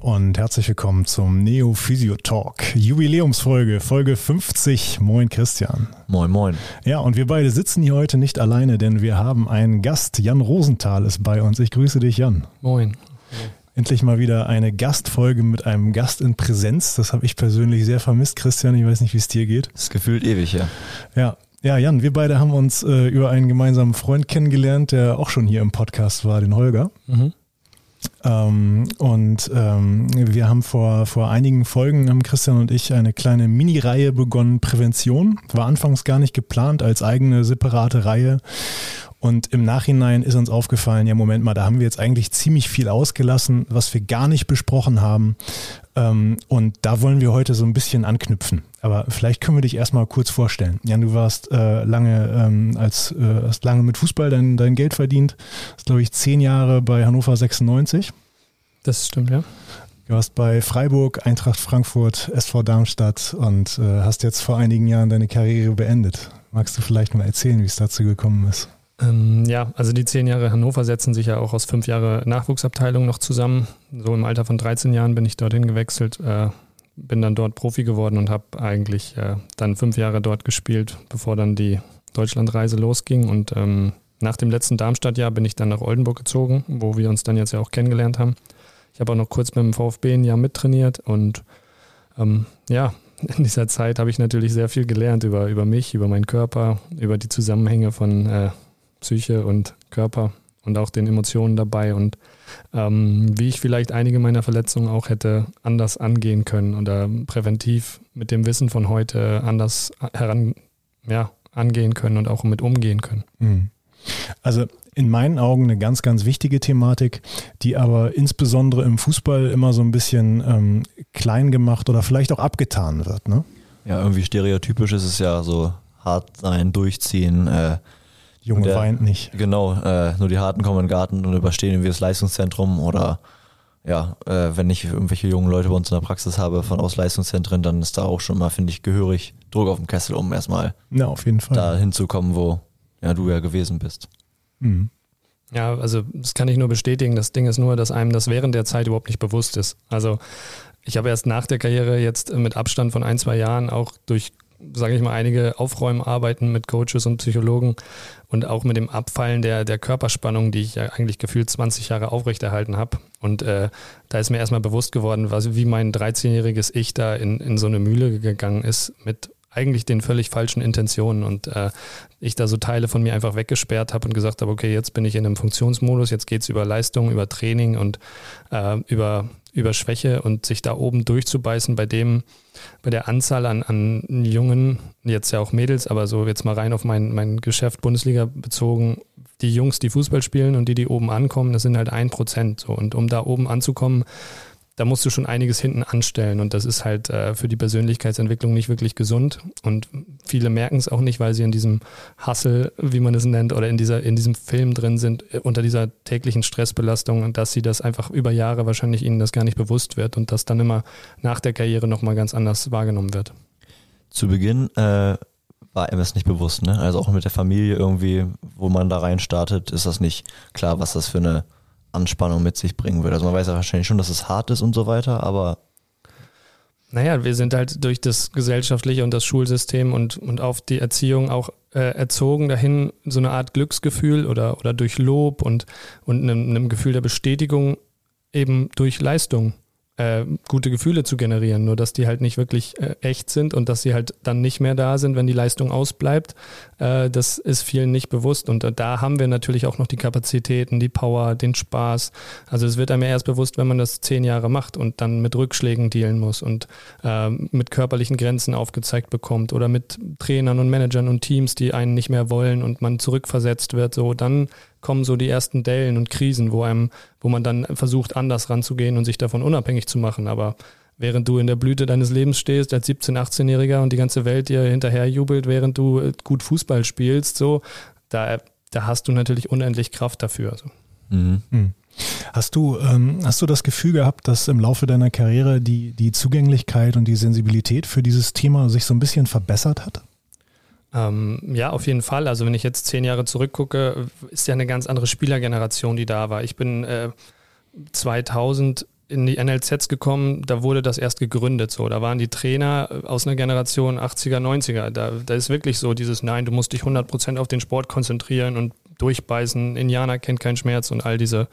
und herzlich willkommen zum Neo Physio Talk. Jubiläumsfolge, Folge 50. Moin Christian. Moin, moin. Ja, und wir beide sitzen hier heute nicht alleine, denn wir haben einen Gast. Jan Rosenthal ist bei uns. Ich grüße dich, Jan. Moin. Endlich mal wieder eine Gastfolge mit einem Gast in Präsenz. Das habe ich persönlich sehr vermisst, Christian. Ich weiß nicht, wie es dir geht. Das ist gefühlt ewig, ja. Ja, ja, Jan, wir beide haben uns äh, über einen gemeinsamen Freund kennengelernt, der auch schon hier im Podcast war, den Holger. Mhm. Ähm, und ähm, wir haben vor, vor einigen Folgen, haben Christian und ich eine kleine Mini-Reihe begonnen, Prävention. War anfangs gar nicht geplant als eigene separate Reihe. Und im Nachhinein ist uns aufgefallen, ja, Moment mal, da haben wir jetzt eigentlich ziemlich viel ausgelassen, was wir gar nicht besprochen haben. Ähm, und da wollen wir heute so ein bisschen anknüpfen. Aber vielleicht können wir dich erstmal kurz vorstellen. Jan, du warst äh, lange ähm, als äh, hast lange mit Fußball dein, dein Geld verdient. Hast, glaube ich, zehn Jahre bei Hannover 96. Das stimmt, ja. Du warst bei Freiburg, Eintracht Frankfurt, SV Darmstadt und äh, hast jetzt vor einigen Jahren deine Karriere beendet. Magst du vielleicht mal erzählen, wie es dazu gekommen ist? Ähm, ja, also die zehn Jahre Hannover setzen sich ja auch aus fünf Jahre Nachwuchsabteilung noch zusammen. So im Alter von 13 Jahren bin ich dorthin gewechselt, äh, bin dann dort Profi geworden und habe eigentlich äh, dann fünf Jahre dort gespielt, bevor dann die Deutschlandreise losging. Und ähm, nach dem letzten Darmstadt-Jahr bin ich dann nach Oldenburg gezogen, wo wir uns dann jetzt ja auch kennengelernt haben. Ich habe auch noch kurz mit dem VfB ein Jahr mittrainiert und ähm, ja, in dieser Zeit habe ich natürlich sehr viel gelernt über, über mich, über meinen Körper, über die Zusammenhänge von äh, Psyche und Körper und auch den Emotionen dabei und ähm, wie ich vielleicht einige meiner Verletzungen auch hätte anders angehen können oder präventiv mit dem Wissen von heute anders heran, ja, angehen können und auch mit umgehen können. Mhm. Also in meinen Augen eine ganz, ganz wichtige Thematik, die aber insbesondere im Fußball immer so ein bisschen ähm, klein gemacht oder vielleicht auch abgetan wird. Ne? Ja, irgendwie stereotypisch ist es ja so hart sein, durchziehen, äh, Junge der, weint nicht. Genau, äh, nur die Harten kommen in den Garten und überstehen wie das Leistungszentrum oder ja, äh, wenn ich irgendwelche jungen Leute bei uns in der Praxis habe von aus Leistungszentren, dann ist da auch schon mal, finde ich, gehörig Druck auf dem Kessel, um erstmal ja, auf jeden Fall. da hinzukommen, wo ja, du ja gewesen bist. Mhm. Ja, also das kann ich nur bestätigen. Das Ding ist nur, dass einem das während der Zeit überhaupt nicht bewusst ist. Also ich habe erst nach der Karriere jetzt mit Abstand von ein, zwei Jahren auch durch sage ich mal, einige Aufräumarbeiten mit Coaches und Psychologen und auch mit dem Abfallen der, der Körperspannung, die ich ja eigentlich gefühlt 20 Jahre aufrechterhalten habe. Und äh, da ist mir erstmal bewusst geworden, was, wie mein 13-jähriges Ich da in, in so eine Mühle gegangen ist mit eigentlich den völlig falschen Intentionen und äh, ich da so Teile von mir einfach weggesperrt habe und gesagt habe, okay, jetzt bin ich in einem Funktionsmodus, jetzt geht es über Leistung, über Training und äh, über, über Schwäche und sich da oben durchzubeißen bei dem, bei der Anzahl an, an Jungen, jetzt ja auch Mädels, aber so jetzt mal rein auf mein, mein Geschäft Bundesliga bezogen, die Jungs, die Fußball spielen und die, die oben ankommen, das sind halt ein Prozent. So. Und um da oben anzukommen, da musst du schon einiges hinten anstellen und das ist halt äh, für die Persönlichkeitsentwicklung nicht wirklich gesund und viele merken es auch nicht, weil sie in diesem Hustle, wie man es nennt, oder in dieser in diesem Film drin sind äh, unter dieser täglichen Stressbelastung und dass sie das einfach über Jahre wahrscheinlich ihnen das gar nicht bewusst wird und das dann immer nach der Karriere nochmal ganz anders wahrgenommen wird. Zu Beginn äh, war das nicht bewusst, ne? Also auch mit der Familie irgendwie, wo man da rein startet, ist das nicht klar, was das für eine Anspannung mit sich bringen würde. Also man weiß ja wahrscheinlich schon, dass es hart ist und so weiter, aber naja, wir sind halt durch das gesellschaftliche und das Schulsystem und, und auf die Erziehung auch äh, erzogen dahin, so eine Art Glücksgefühl oder, oder durch Lob und, und einem, einem Gefühl der Bestätigung eben durch Leistung äh, gute Gefühle zu generieren, nur dass die halt nicht wirklich äh, echt sind und dass sie halt dann nicht mehr da sind, wenn die Leistung ausbleibt. Äh, das ist vielen nicht bewusst und äh, da haben wir natürlich auch noch die Kapazitäten, die Power, den Spaß. Also es wird einem erst bewusst, wenn man das zehn Jahre macht und dann mit Rückschlägen dealen muss und ähm, mit körperlichen Grenzen aufgezeigt bekommt oder mit Trainern und Managern und Teams, die einen nicht mehr wollen und man zurückversetzt wird. So dann kommen so die ersten Dellen und Krisen, wo einem, wo man dann versucht, anders ranzugehen und sich davon unabhängig zu machen. Aber während du in der Blüte deines Lebens stehst, als 17-, 18-Jähriger und die ganze Welt dir hinterher jubelt, während du äh, gut Fußball spielst, so, da, da hast du natürlich unendlich Kraft dafür. So. Mhm. Mhm. Hast du, ähm, hast du das Gefühl gehabt, dass im Laufe deiner Karriere die, die Zugänglichkeit und die Sensibilität für dieses Thema sich so ein bisschen verbessert hat? Ähm, ja, auf jeden Fall. Also wenn ich jetzt zehn Jahre zurückgucke, ist ja eine ganz andere Spielergeneration, die da war. Ich bin äh, 2000 in die NLZs gekommen, da wurde das erst gegründet. So, da waren die Trainer aus einer Generation 80er, 90er. Da, da ist wirklich so dieses Nein, du musst dich 100% auf den Sport konzentrieren und durchbeißen. Indianer kennt keinen Schmerz und all diese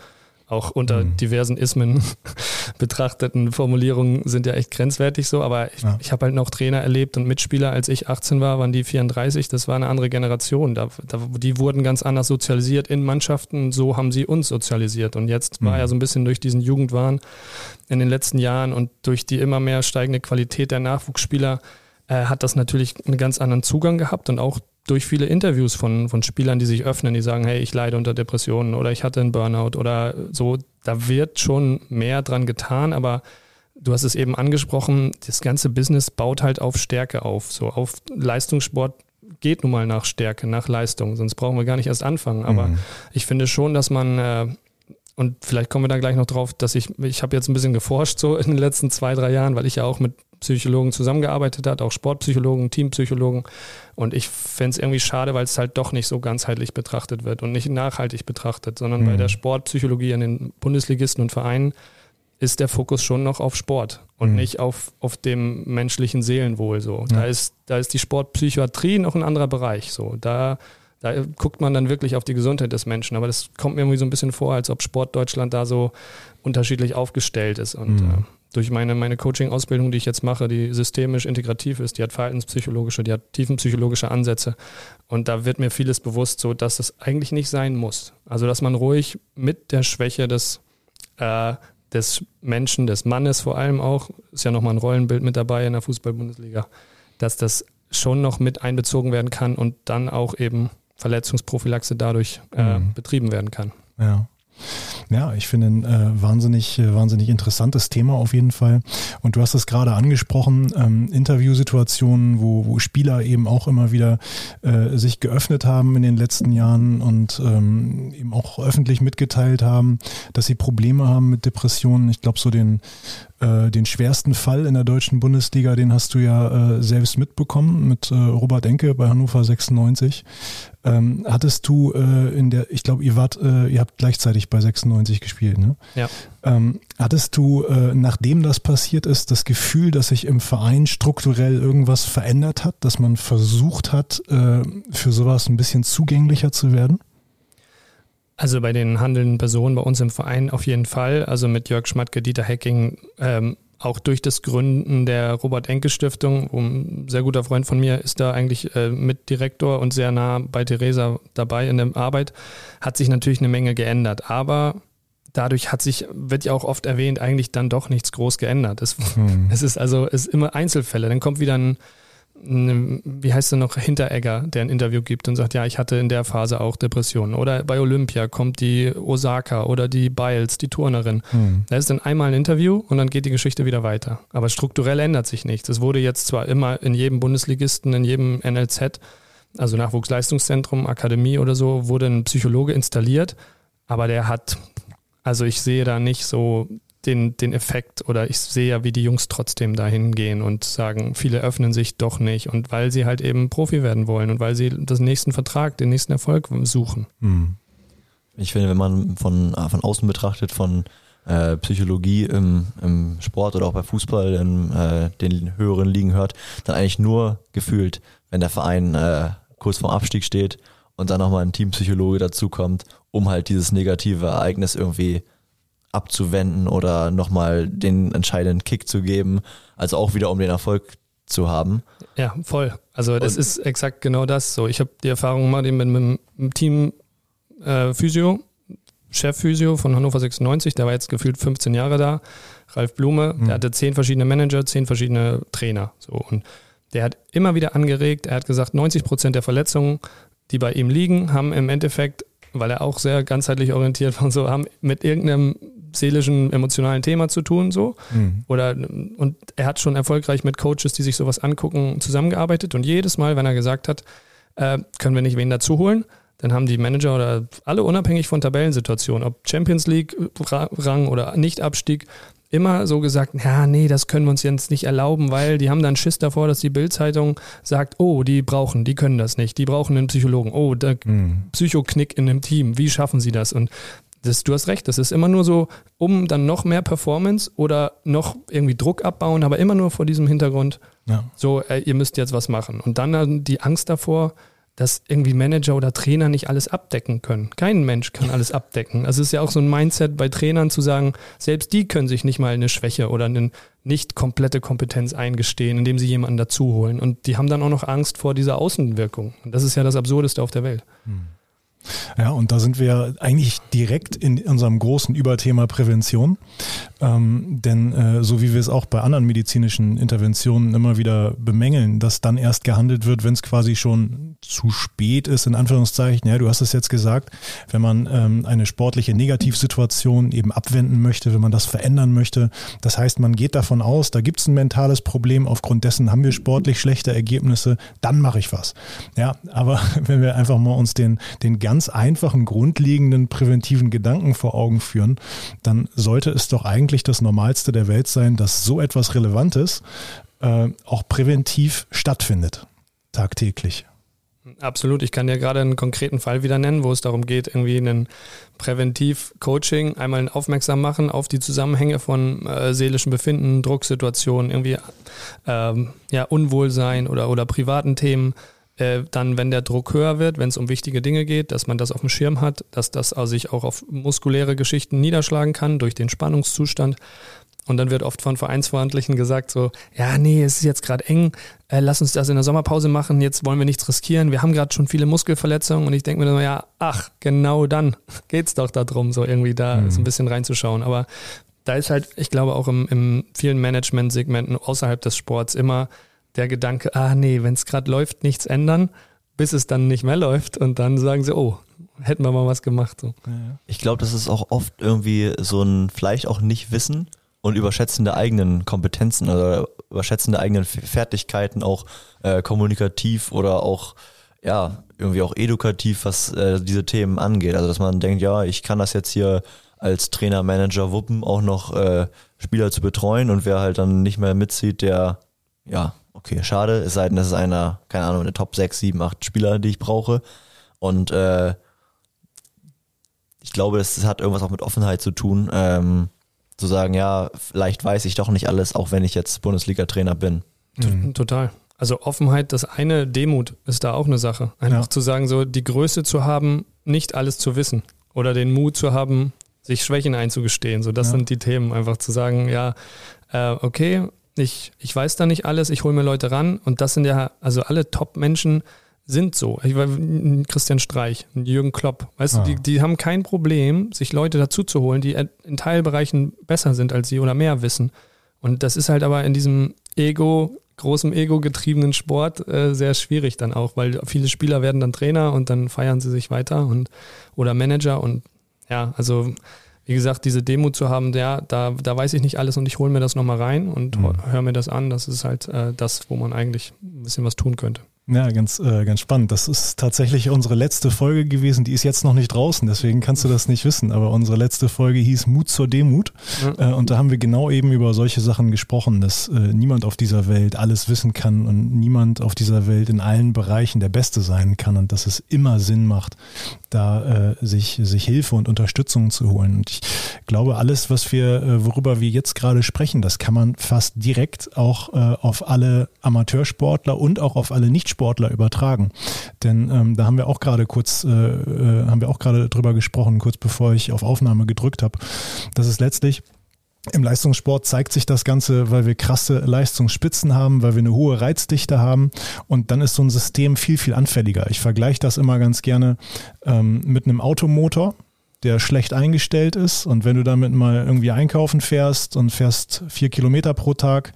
auch unter mhm. diversen Ismen betrachteten Formulierungen sind ja echt grenzwertig so, aber ich, ja. ich habe halt noch Trainer erlebt und Mitspieler, als ich 18 war, waren die 34, das war eine andere Generation. Da, da, die wurden ganz anders sozialisiert in Mannschaften, so haben sie uns sozialisiert. Und jetzt mhm. war ja so ein bisschen durch diesen Jugendwahn in den letzten Jahren und durch die immer mehr steigende Qualität der Nachwuchsspieler äh, hat das natürlich einen ganz anderen Zugang gehabt und auch durch viele Interviews von, von Spielern, die sich öffnen, die sagen, hey, ich leide unter Depressionen oder ich hatte einen Burnout oder so, da wird schon mehr dran getan, aber du hast es eben angesprochen, das ganze Business baut halt auf Stärke auf. So auf Leistungssport geht nun mal nach Stärke, nach Leistung, sonst brauchen wir gar nicht erst anfangen. Aber mhm. ich finde schon, dass man, äh, und vielleicht kommen wir da gleich noch drauf, dass ich, ich habe jetzt ein bisschen geforscht so in den letzten zwei, drei Jahren, weil ich ja auch mit Psychologen zusammengearbeitet hat, auch Sportpsychologen, Teampsychologen. Und ich fände es irgendwie schade, weil es halt doch nicht so ganzheitlich betrachtet wird und nicht nachhaltig betrachtet, sondern mhm. bei der Sportpsychologie an den Bundesligisten und Vereinen ist der Fokus schon noch auf Sport und mhm. nicht auf, auf dem menschlichen Seelenwohl. So. Ja. Da, ist, da ist die Sportpsychiatrie noch ein anderer Bereich. So. Da, da guckt man dann wirklich auf die Gesundheit des Menschen. Aber das kommt mir irgendwie so ein bisschen vor, als ob Sport Deutschland da so unterschiedlich aufgestellt ist. Und mhm. äh, durch meine, meine Coaching-Ausbildung, die ich jetzt mache, die systemisch integrativ ist, die hat verhaltenspsychologische, die hat tiefenpsychologische Ansätze. Und da wird mir vieles bewusst, so dass es eigentlich nicht sein muss. Also, dass man ruhig mit der Schwäche des, äh, des Menschen, des Mannes vor allem auch, ist ja nochmal ein Rollenbild mit dabei in der Fußball-Bundesliga, dass das schon noch mit einbezogen werden kann und dann auch eben Verletzungsprophylaxe dadurch äh, mhm. betrieben werden kann. Ja. Ja, ich finde ein äh, wahnsinnig, äh, wahnsinnig interessantes Thema auf jeden Fall. Und du hast es gerade angesprochen, ähm, Interviewsituationen, wo, wo Spieler eben auch immer wieder äh, sich geöffnet haben in den letzten Jahren und ähm, eben auch öffentlich mitgeteilt haben, dass sie Probleme haben mit Depressionen. Ich glaube, so den äh, den schwersten Fall in der deutschen Bundesliga, den hast du ja äh, selbst mitbekommen mit äh, Robert Enke bei Hannover 96. Ähm, hattest du äh, in der, ich glaube, ihr wart, äh, ihr habt gleichzeitig bei 96 gespielt, ne? Ja. Ähm, hattest du, äh, nachdem das passiert ist, das Gefühl, dass sich im Verein strukturell irgendwas verändert hat, dass man versucht hat, äh, für sowas ein bisschen zugänglicher zu werden? Also bei den handelnden Personen bei uns im Verein auf jeden Fall. Also mit Jörg Schmatke, Dieter Hecking, ähm, auch durch das Gründen der Robert-Enke-Stiftung, ein sehr guter Freund von mir ist da eigentlich äh, Mitdirektor und sehr nah bei Theresa dabei in der Arbeit, hat sich natürlich eine Menge geändert. Aber dadurch hat sich, wird ja auch oft erwähnt, eigentlich dann doch nichts groß geändert. Es, hm. es ist also es ist immer Einzelfälle. Dann kommt wieder ein wie heißt er noch, Hinteregger, der ein Interview gibt und sagt, ja, ich hatte in der Phase auch Depressionen. Oder bei Olympia kommt die Osaka oder die Biles, die Turnerin. Hm. Da ist dann einmal ein Interview und dann geht die Geschichte wieder weiter. Aber strukturell ändert sich nichts. Es wurde jetzt zwar immer in jedem Bundesligisten, in jedem NLZ, also Nachwuchsleistungszentrum, Akademie oder so, wurde ein Psychologe installiert, aber der hat, also ich sehe da nicht so den, den Effekt oder ich sehe ja, wie die Jungs trotzdem dahin gehen und sagen, viele öffnen sich doch nicht und weil sie halt eben Profi werden wollen und weil sie den nächsten Vertrag, den nächsten Erfolg suchen. Hm. Ich finde, wenn man von, äh, von außen betrachtet, von äh, Psychologie im, im Sport oder auch bei Fußball in äh, den höheren Ligen hört, dann eigentlich nur gefühlt, wenn der Verein äh, kurz vorm Abstieg steht und dann nochmal ein Teampsychologe dazukommt, um halt dieses negative Ereignis irgendwie abzuwenden oder nochmal den entscheidenden Kick zu geben, also auch wieder um den Erfolg zu haben. Ja, voll. Also das Und ist exakt genau das. So, ich habe die Erfahrung gemacht mit, mit einem Team äh, Physio, Chef Physio von Hannover 96, der war jetzt gefühlt 15 Jahre da. Ralf Blume, mhm. der hatte zehn verschiedene Manager, zehn verschiedene Trainer. So und der hat immer wieder angeregt. Er hat gesagt, 90 Prozent der Verletzungen, die bei ihm liegen, haben im Endeffekt weil er auch sehr ganzheitlich orientiert war und so, haben mit irgendeinem seelischen, emotionalen Thema zu tun, so. Mhm. Oder, und er hat schon erfolgreich mit Coaches, die sich sowas angucken, zusammengearbeitet. Und jedes Mal, wenn er gesagt hat, äh, können wir nicht wen dazu holen, dann haben die Manager oder alle unabhängig von Tabellensituationen, ob Champions League Rang oder Nicht-Abstieg, immer so gesagt, ja, nee, das können wir uns jetzt nicht erlauben, weil die haben dann Schiss davor, dass die Bildzeitung sagt, oh, die brauchen, die können das nicht, die brauchen einen Psychologen, oh, der mhm. Psychoknick in dem Team, wie schaffen sie das? Und das, du hast recht, das ist immer nur so, um dann noch mehr Performance oder noch irgendwie Druck abbauen, aber immer nur vor diesem Hintergrund, ja. so, äh, ihr müsst jetzt was machen. Und dann die Angst davor, dass irgendwie Manager oder Trainer nicht alles abdecken können. Kein Mensch kann alles abdecken. Also es ist ja auch so ein Mindset bei Trainern zu sagen, selbst die können sich nicht mal eine Schwäche oder eine nicht komplette Kompetenz eingestehen, indem sie jemanden dazuholen. Und die haben dann auch noch Angst vor dieser Außenwirkung. Und das ist ja das Absurdeste auf der Welt. Hm. Ja, und da sind wir eigentlich direkt in unserem großen Überthema Prävention. Ähm, denn äh, so wie wir es auch bei anderen medizinischen Interventionen immer wieder bemängeln, dass dann erst gehandelt wird, wenn es quasi schon zu spät ist, in Anführungszeichen. Ja, du hast es jetzt gesagt, wenn man ähm, eine sportliche Negativsituation eben abwenden möchte, wenn man das verändern möchte. Das heißt, man geht davon aus, da gibt es ein mentales Problem, aufgrund dessen haben wir sportlich schlechte Ergebnisse, dann mache ich was. Ja, aber wenn wir einfach mal uns den, den ganz einfachen, grundlegenden präventiven Gedanken vor Augen führen, dann sollte es doch eigentlich das Normalste der Welt sein, dass so etwas Relevantes äh, auch präventiv stattfindet, tagtäglich. Absolut. Ich kann dir gerade einen konkreten Fall wieder nennen, wo es darum geht, irgendwie einen Präventiv-Coaching einmal aufmerksam machen auf die Zusammenhänge von äh, seelischem Befinden, Drucksituationen, irgendwie ähm, ja, Unwohlsein oder, oder privaten Themen. Äh, dann, wenn der Druck höher wird, wenn es um wichtige Dinge geht, dass man das auf dem Schirm hat, dass das also sich auch auf muskuläre Geschichten niederschlagen kann durch den Spannungszustand. Und dann wird oft von Vereinsverantlichen gesagt so, ja, nee, es ist jetzt gerade eng, äh, lass uns das in der Sommerpause machen, jetzt wollen wir nichts riskieren, wir haben gerade schon viele Muskelverletzungen und ich denke mir dann, ja, ach, genau dann geht's doch darum, so irgendwie da mhm. so ein bisschen reinzuschauen. Aber da ist halt, ich glaube auch im, im vielen Management-Segmenten außerhalb des Sports immer der Gedanke, ah nee, wenn es gerade läuft, nichts ändern, bis es dann nicht mehr läuft und dann sagen sie, oh, hätten wir mal was gemacht. So. Ich glaube, das ist auch oft irgendwie so ein vielleicht auch nicht Wissen und Überschätzen der eigenen Kompetenzen oder Überschätzen der eigenen Fertigkeiten, auch äh, kommunikativ oder auch ja, irgendwie auch edukativ, was äh, diese Themen angeht. Also dass man denkt, ja, ich kann das jetzt hier als Trainer, Manager wuppen, auch noch äh, Spieler zu betreuen und wer halt dann nicht mehr mitzieht, der ja, okay, schade, es sei denn, das ist einer, keine Ahnung, eine Top 6, 7, 8 Spieler, die ich brauche. Und äh, ich glaube, das hat irgendwas auch mit Offenheit zu tun. Ähm, zu sagen, ja, vielleicht weiß ich doch nicht alles, auch wenn ich jetzt Bundesliga-Trainer bin. Mhm. Total. Also Offenheit, das eine, Demut ist da auch eine Sache. Einfach ja. zu sagen, so die Größe zu haben, nicht alles zu wissen. Oder den Mut zu haben, sich Schwächen einzugestehen. So, das ja. sind die Themen. Einfach zu sagen, ja, äh, okay, ich, ich weiß da nicht alles, ich hole mir Leute ran. Und das sind ja, also alle Top-Menschen sind so. Ich war Christian Streich, Jürgen Klopp, weißt ah. du, die, die haben kein Problem, sich Leute dazu zu holen, die in Teilbereichen besser sind als sie oder mehr wissen. Und das ist halt aber in diesem Ego, großem Ego-getriebenen Sport äh, sehr schwierig dann auch, weil viele Spieler werden dann Trainer und dann feiern sie sich weiter und oder Manager und ja, also wie gesagt, diese Demo zu haben, ja, da, da weiß ich nicht alles und ich hole mir das nochmal rein und mhm. höre mir das an. Das ist halt äh, das, wo man eigentlich ein bisschen was tun könnte. Ja, ganz, äh, ganz spannend. Das ist tatsächlich unsere letzte Folge gewesen. Die ist jetzt noch nicht draußen, deswegen kannst du das nicht wissen. Aber unsere letzte Folge hieß Mut zur Demut. Äh, und da haben wir genau eben über solche Sachen gesprochen, dass äh, niemand auf dieser Welt alles wissen kann und niemand auf dieser Welt in allen Bereichen der Beste sein kann und dass es immer Sinn macht, da äh, sich, sich Hilfe und Unterstützung zu holen. Und ich glaube, alles, was wir, äh, worüber wir jetzt gerade sprechen, das kann man fast direkt auch äh, auf alle Amateursportler und auch auf alle Nichtsportler Sportler übertragen. Denn ähm, da haben wir auch gerade kurz, äh, äh, haben wir auch gerade drüber gesprochen, kurz bevor ich auf Aufnahme gedrückt habe, dass es letztlich im Leistungssport zeigt sich das Ganze, weil wir krasse Leistungsspitzen haben, weil wir eine hohe Reizdichte haben und dann ist so ein System viel, viel anfälliger. Ich vergleiche das immer ganz gerne ähm, mit einem Automotor der schlecht eingestellt ist. Und wenn du damit mal irgendwie einkaufen fährst und fährst vier Kilometer pro Tag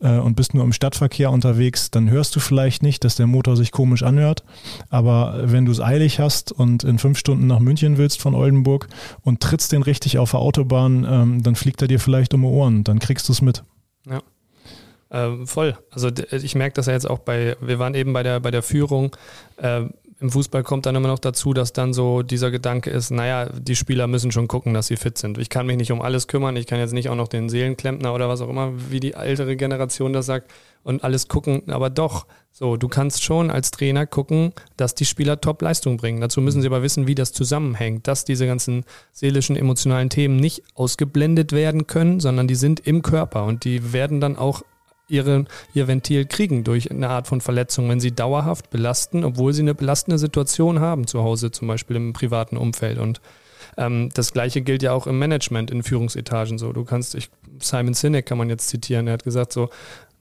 äh, und bist nur im Stadtverkehr unterwegs, dann hörst du vielleicht nicht, dass der Motor sich komisch anhört. Aber wenn du es eilig hast und in fünf Stunden nach München willst von Oldenburg und trittst den richtig auf der Autobahn, ähm, dann fliegt er dir vielleicht um die Ohren. Dann kriegst du es mit. Ja. Äh, voll. Also ich merke das ja jetzt auch bei, wir waren eben bei der, bei der Führung. Äh, im Fußball kommt dann immer noch dazu, dass dann so dieser Gedanke ist, naja, die Spieler müssen schon gucken, dass sie fit sind. Ich kann mich nicht um alles kümmern, ich kann jetzt nicht auch noch den Seelenklempner oder was auch immer, wie die ältere Generation das sagt, und alles gucken, aber doch, so, du kannst schon als Trainer gucken, dass die Spieler Top-Leistung bringen. Dazu müssen sie aber wissen, wie das zusammenhängt, dass diese ganzen seelischen, emotionalen Themen nicht ausgeblendet werden können, sondern die sind im Körper und die werden dann auch ihre, ihr Ventil kriegen durch eine Art von Verletzung, wenn sie dauerhaft belasten, obwohl sie eine belastende Situation haben, zu Hause zum Beispiel im privaten Umfeld. Und ähm, das gleiche gilt ja auch im Management, in Führungsetagen so. Du kannst, ich, Simon Sinek kann man jetzt zitieren, er hat gesagt so,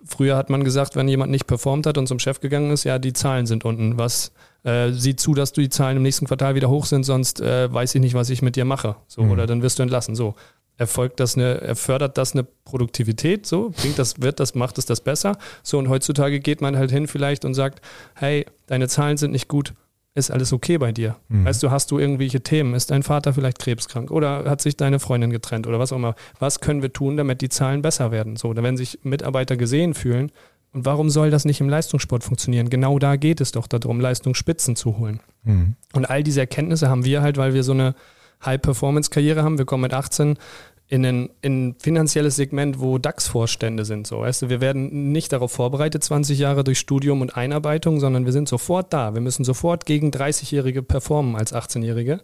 früher hat man gesagt, wenn jemand nicht performt hat und zum Chef gegangen ist, ja, die Zahlen sind unten. Was äh, sieh zu, dass du die Zahlen im nächsten Quartal wieder hoch sind, sonst äh, weiß ich nicht, was ich mit dir mache. So, mhm. oder dann wirst du entlassen. So erfolgt das eine, erfördert das eine Produktivität, so, bringt das, wird das, macht es das besser. So, und heutzutage geht man halt hin vielleicht und sagt, hey, deine Zahlen sind nicht gut, ist alles okay bei dir? Mhm. Weißt du, hast du irgendwelche Themen? Ist dein Vater vielleicht krebskrank oder hat sich deine Freundin getrennt oder was auch immer? Was können wir tun, damit die Zahlen besser werden? So, werden sich Mitarbeiter gesehen fühlen. Und warum soll das nicht im Leistungssport funktionieren? Genau da geht es doch darum, Leistungsspitzen zu holen. Mhm. Und all diese Erkenntnisse haben wir halt, weil wir so eine High-Performance-Karriere haben. Wir kommen mit 18 in ein, in ein finanzielles Segment, wo DAX-Vorstände sind. So, weißt du, wir werden nicht darauf vorbereitet, 20 Jahre durch Studium und Einarbeitung, sondern wir sind sofort da. Wir müssen sofort gegen 30-Jährige performen als 18-Jährige.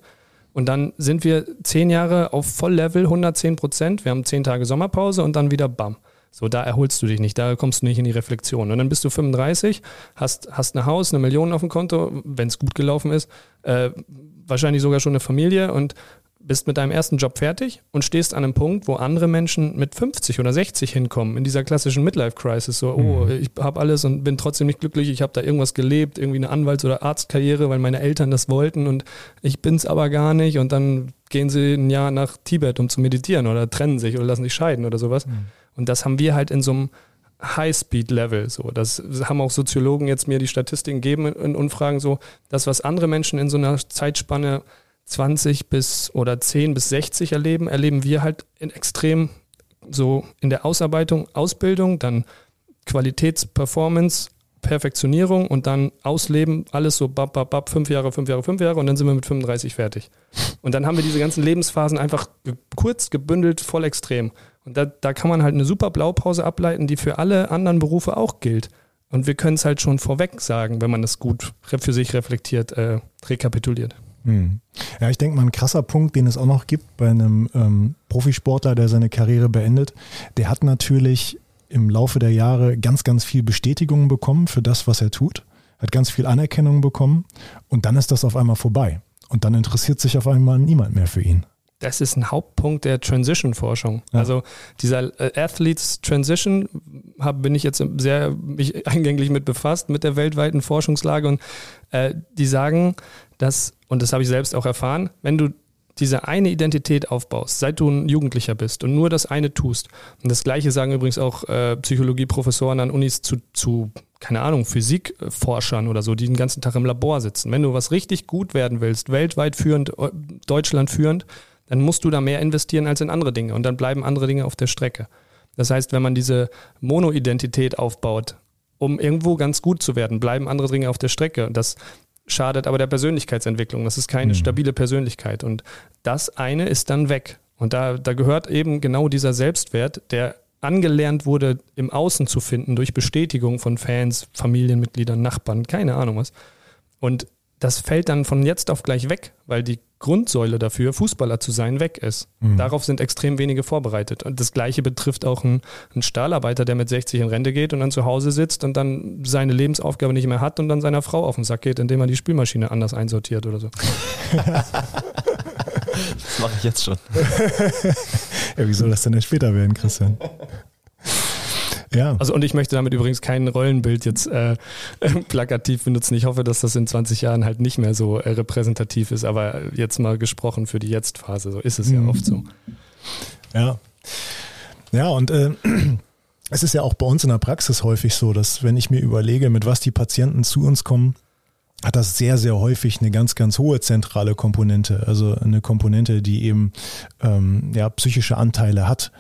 Und dann sind wir 10 Jahre auf Volllevel, 110 Prozent. Wir haben 10 Tage Sommerpause und dann wieder BAM. So, da erholst du dich nicht, da kommst du nicht in die Reflexion. Und dann bist du 35, hast, hast ein Haus, eine Million auf dem Konto, wenn es gut gelaufen ist, äh, wahrscheinlich sogar schon eine Familie und bist mit deinem ersten Job fertig und stehst an einem Punkt, wo andere Menschen mit 50 oder 60 hinkommen, in dieser klassischen Midlife-Crisis. So, oh, mhm. ich habe alles und bin trotzdem nicht glücklich, ich habe da irgendwas gelebt, irgendwie eine Anwalts- oder Arztkarriere, weil meine Eltern das wollten und ich bin es aber gar nicht. Und dann gehen sie ein Jahr nach Tibet, um zu meditieren oder trennen sich oder lassen sich scheiden oder sowas. Mhm. Und das haben wir halt in so einem High-Speed-Level. So, das haben auch Soziologen jetzt mir die Statistiken gegeben in Umfragen so, das, was andere Menschen in so einer Zeitspanne 20 bis oder 10 bis 60 erleben, erleben wir halt in extrem so in der Ausarbeitung, Ausbildung, dann Qualitätsperformance, Perfektionierung und dann Ausleben, alles so bap, bap, bap, fünf Jahre, fünf Jahre, fünf Jahre und dann sind wir mit 35 fertig. Und dann haben wir diese ganzen Lebensphasen einfach kurz, gebündelt, voll extrem. Und da, da kann man halt eine super Blaupause ableiten, die für alle anderen Berufe auch gilt. Und wir können es halt schon vorweg sagen, wenn man das gut für sich reflektiert, äh, rekapituliert. Hm. Ja, ich denke mal, ein krasser Punkt, den es auch noch gibt bei einem ähm, Profisportler, der seine Karriere beendet, der hat natürlich im Laufe der Jahre ganz, ganz viel Bestätigung bekommen für das, was er tut, hat ganz viel Anerkennung bekommen und dann ist das auf einmal vorbei. Und dann interessiert sich auf einmal niemand mehr für ihn. Das ist ein Hauptpunkt der Transition-Forschung. Ja. Also dieser äh, Athletes Transition hab, bin ich jetzt sehr mich eingänglich mit befasst, mit der weltweiten Forschungslage. Und äh, die sagen, dass, und das habe ich selbst auch erfahren, wenn du diese eine Identität aufbaust, seit du ein Jugendlicher bist und nur das eine tust. Und das Gleiche sagen übrigens auch äh, Psychologieprofessoren an Unis zu, zu, keine Ahnung, Physikforschern oder so, die den ganzen Tag im Labor sitzen. Wenn du was richtig gut werden willst, weltweit führend, Deutschland führend, dann musst du da mehr investieren als in andere Dinge und dann bleiben andere Dinge auf der Strecke. Das heißt, wenn man diese Mono-Identität aufbaut, um irgendwo ganz gut zu werden, bleiben andere Dinge auf der Strecke. Das schadet aber der Persönlichkeitsentwicklung. Das ist keine mhm. stabile Persönlichkeit. Und das eine ist dann weg. Und da, da gehört eben genau dieser Selbstwert, der angelernt wurde, im Außen zu finden, durch Bestätigung von Fans, Familienmitgliedern, Nachbarn, keine Ahnung was. Und das fällt dann von jetzt auf gleich weg, weil die Grundsäule dafür, Fußballer zu sein, weg ist. Mhm. Darauf sind extrem wenige vorbereitet. Und das Gleiche betrifft auch einen, einen, Stahlarbeiter, der mit 60 in Rente geht und dann zu Hause sitzt und dann seine Lebensaufgabe nicht mehr hat und dann seiner Frau auf den Sack geht, indem er die Spülmaschine anders einsortiert oder so. das mache ich jetzt schon. ja, wie soll das denn denn später werden, Christian? Ja. Also und ich möchte damit übrigens kein Rollenbild jetzt äh, plakativ benutzen. Ich hoffe, dass das in 20 Jahren halt nicht mehr so äh, repräsentativ ist, aber jetzt mal gesprochen für die Jetzt-Phase, so ist es ja mhm. oft so. Ja. Ja, und äh, es ist ja auch bei uns in der Praxis häufig so, dass wenn ich mir überlege, mit was die Patienten zu uns kommen, hat das sehr, sehr häufig eine ganz, ganz hohe zentrale Komponente. Also eine Komponente, die eben ähm, ja, psychische Anteile hat.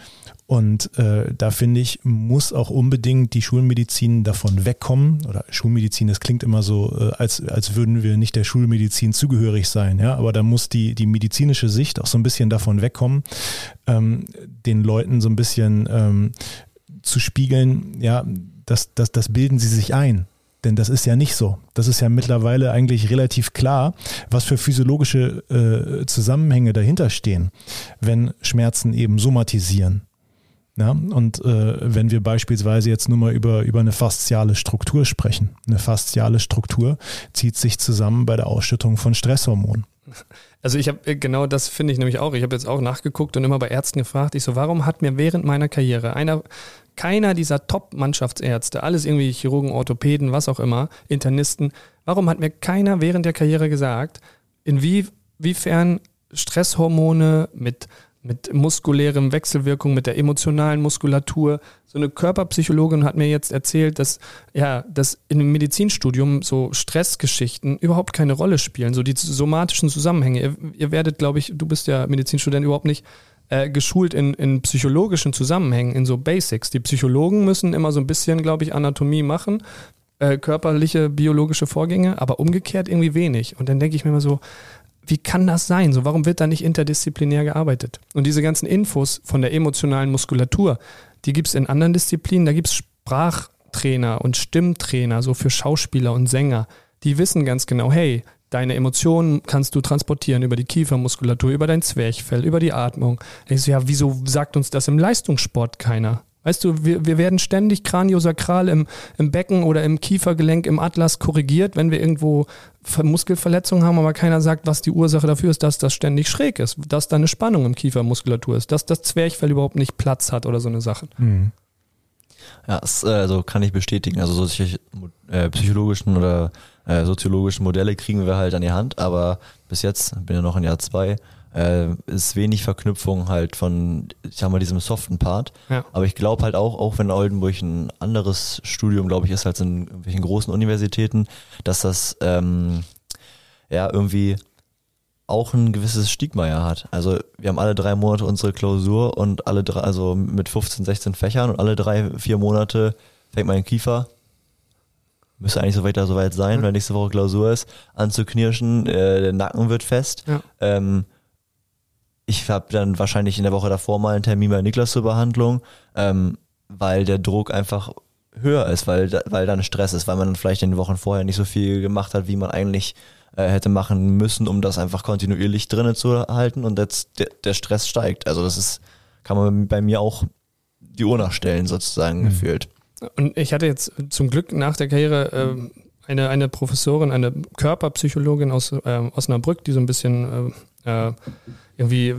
Und äh, da finde ich, muss auch unbedingt die Schulmedizin davon wegkommen. Oder Schulmedizin, das klingt immer so, äh, als, als würden wir nicht der Schulmedizin zugehörig sein. Ja? Aber da muss die, die medizinische Sicht auch so ein bisschen davon wegkommen, ähm, den Leuten so ein bisschen ähm, zu spiegeln, ja, das, das, das bilden sie sich ein. Denn das ist ja nicht so. Das ist ja mittlerweile eigentlich relativ klar, was für physiologische äh, Zusammenhänge dahinter stehen, wenn Schmerzen eben somatisieren. Ja, und äh, wenn wir beispielsweise jetzt nur mal über, über eine fasziale Struktur sprechen, eine fasziale Struktur zieht sich zusammen bei der Ausschüttung von Stresshormonen. Also ich habe äh, genau das finde ich nämlich auch. Ich habe jetzt auch nachgeguckt und immer bei Ärzten gefragt. Ich so, warum hat mir während meiner Karriere einer keiner dieser Top-Mannschaftsärzte, alles irgendwie Chirurgen, Orthopäden, was auch immer, Internisten, warum hat mir keiner während der Karriere gesagt, inwiefern Stresshormone mit, mit muskulärem Wechselwirkung, mit der emotionalen Muskulatur, so eine Körperpsychologin hat mir jetzt erzählt, dass, ja, dass in einem Medizinstudium so Stressgeschichten überhaupt keine Rolle spielen, so die somatischen Zusammenhänge. Ihr, ihr werdet, glaube ich, du bist ja Medizinstudent überhaupt nicht äh, geschult in, in psychologischen Zusammenhängen, in so Basics. Die Psychologen müssen immer so ein bisschen, glaube ich, Anatomie machen, äh, körperliche, biologische Vorgänge, aber umgekehrt irgendwie wenig. Und dann denke ich mir immer so, wie kann das sein? So, warum wird da nicht interdisziplinär gearbeitet? Und diese ganzen Infos von der emotionalen Muskulatur, die gibt es in anderen Disziplinen, da gibt es Sprachtrainer und Stimmtrainer, so für Schauspieler und Sänger. Die wissen ganz genau, hey, Deine Emotionen kannst du transportieren über die Kiefermuskulatur, über dein Zwerchfell, über die Atmung. Ich so, ja, wieso sagt uns das im Leistungssport keiner? Weißt du, wir, wir werden ständig kraniosakral im, im Becken oder im Kiefergelenk, im Atlas korrigiert, wenn wir irgendwo Muskelverletzungen haben, aber keiner sagt, was die Ursache dafür ist, dass das ständig schräg ist, dass da eine Spannung im Kiefermuskulatur ist, dass das Zwerchfell überhaupt nicht Platz hat oder so eine Sache. Mhm. Ja, das also kann ich bestätigen. Also solche äh, psychologischen oder äh, soziologischen Modelle kriegen wir halt an die Hand, aber bis jetzt, bin ja noch in Jahr zwei, äh, ist wenig Verknüpfung halt von, ich sag mal, diesem soften Part. Ja. Aber ich glaube halt auch, auch wenn Oldenburg ein anderes Studium, glaube ich, ist als in irgendwelchen großen Universitäten, dass das ähm, ja irgendwie auch ein gewisses Stigma ja hat. Also wir haben alle drei Monate unsere Klausur und alle drei, also mit 15, 16 Fächern und alle drei, vier Monate fängt mein Kiefer müsste eigentlich so weiter soweit sein, mhm. weil nächste Woche Klausur ist, anzuknirschen, äh, der Nacken wird fest. Ja. Ähm, ich habe dann wahrscheinlich in der Woche davor mal einen Termin bei Niklas zur Behandlung, ähm, weil der Druck einfach höher ist, weil, weil dann Stress ist, weil man vielleicht in den Wochen vorher nicht so viel gemacht hat, wie man eigentlich äh, hätte machen müssen, um das einfach kontinuierlich drinnen zu halten und jetzt der, der Stress steigt. Also das ist, kann man bei mir auch die Uhr nachstellen sozusagen mhm. gefühlt. Und ich hatte jetzt zum Glück nach der Karriere äh, eine, eine Professorin, eine Körperpsychologin aus äh, Osnabrück, die so ein bisschen äh, äh, irgendwie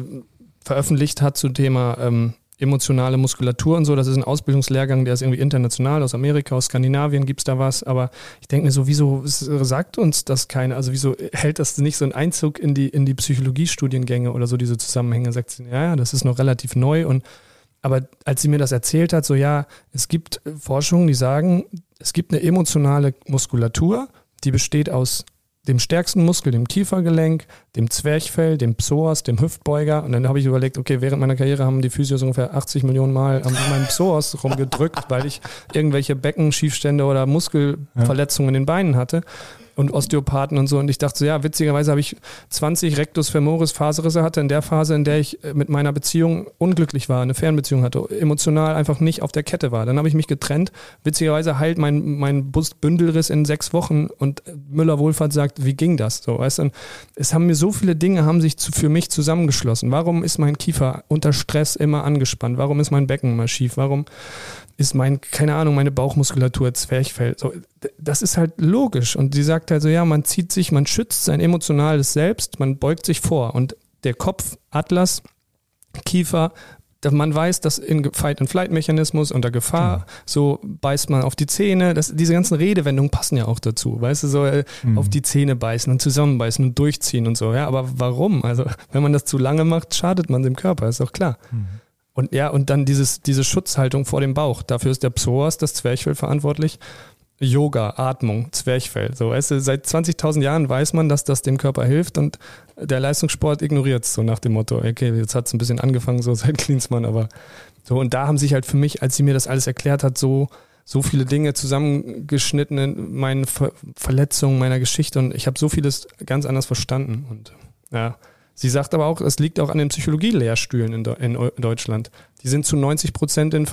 veröffentlicht hat zum Thema ähm, emotionale Muskulatur und so. Das ist ein Ausbildungslehrgang, der ist irgendwie international, aus Amerika, aus Skandinavien gibt es da was. Aber ich denke mir so, wieso sagt uns das keiner? Also wieso hält das nicht so einen Einzug in die, in die Psychologiestudiengänge oder so diese Zusammenhänge? Sagt sie, ja, ja, das ist noch relativ neu und aber als sie mir das erzählt hat, so ja, es gibt Forschungen, die sagen, es gibt eine emotionale Muskulatur, die besteht aus dem stärksten Muskel, dem Kiefergelenk, dem Zwerchfell, dem Psoas, dem Hüftbeuger. Und dann habe ich überlegt, okay, während meiner Karriere haben die Physios ungefähr 80 Millionen Mal an meinem Psoas rumgedrückt, weil ich irgendwelche Beckenschiefstände oder Muskelverletzungen ja. in den Beinen hatte und Osteopathen und so. Und ich dachte so, ja, witzigerweise habe ich 20 Rectus femoris Faserrisse hatte in der Phase, in der ich äh, mit meiner Beziehung unglücklich war, eine Fernbeziehung hatte, emotional einfach nicht auf der Kette war. Dann habe ich mich getrennt. Witzigerweise heilt mein, mein Bündelriss in sechs Wochen und Müller Wohlfahrt sagt, wie ging das? So, weißt du, es haben mir so viele Dinge haben sich zu, für mich zusammengeschlossen. Warum ist mein Kiefer unter Stress immer angespannt? Warum ist mein Becken immer schief? Warum ist mein, keine Ahnung, meine Bauchmuskulatur Zwerchfell. So, das ist halt logisch. Und sie sagt halt so, ja, man zieht sich, man schützt sein emotionales Selbst, man beugt sich vor. Und der Kopf, Atlas, Kiefer, man weiß, dass in Fight-and-Flight-Mechanismus unter Gefahr, ja. so beißt man auf die Zähne. Das, diese ganzen Redewendungen passen ja auch dazu. Weißt du, so äh, mhm. auf die Zähne beißen und zusammenbeißen und durchziehen und so. Ja, aber warum? Also, wenn man das zu lange macht, schadet man dem Körper, ist doch klar. Mhm. Und ja, und dann dieses, diese Schutzhaltung vor dem Bauch. Dafür ist der Psoas, das Zwerchfell, verantwortlich. Yoga, Atmung, Zwerchfell. So, weißt du, seit 20.000 Jahren weiß man, dass das dem Körper hilft und der Leistungssport ignoriert es so nach dem Motto, okay, jetzt hat es ein bisschen angefangen so seit Klinsmann, aber so und da haben sich halt für mich, als sie mir das alles erklärt hat, so so viele Dinge zusammengeschnitten in meinen Ver Verletzungen, meiner Geschichte und ich habe so vieles ganz anders verstanden und ja. Sie sagt aber auch, es liegt auch an den Psychologie-Lehrstühlen in, in Deutschland. Die sind zu 90 Prozent in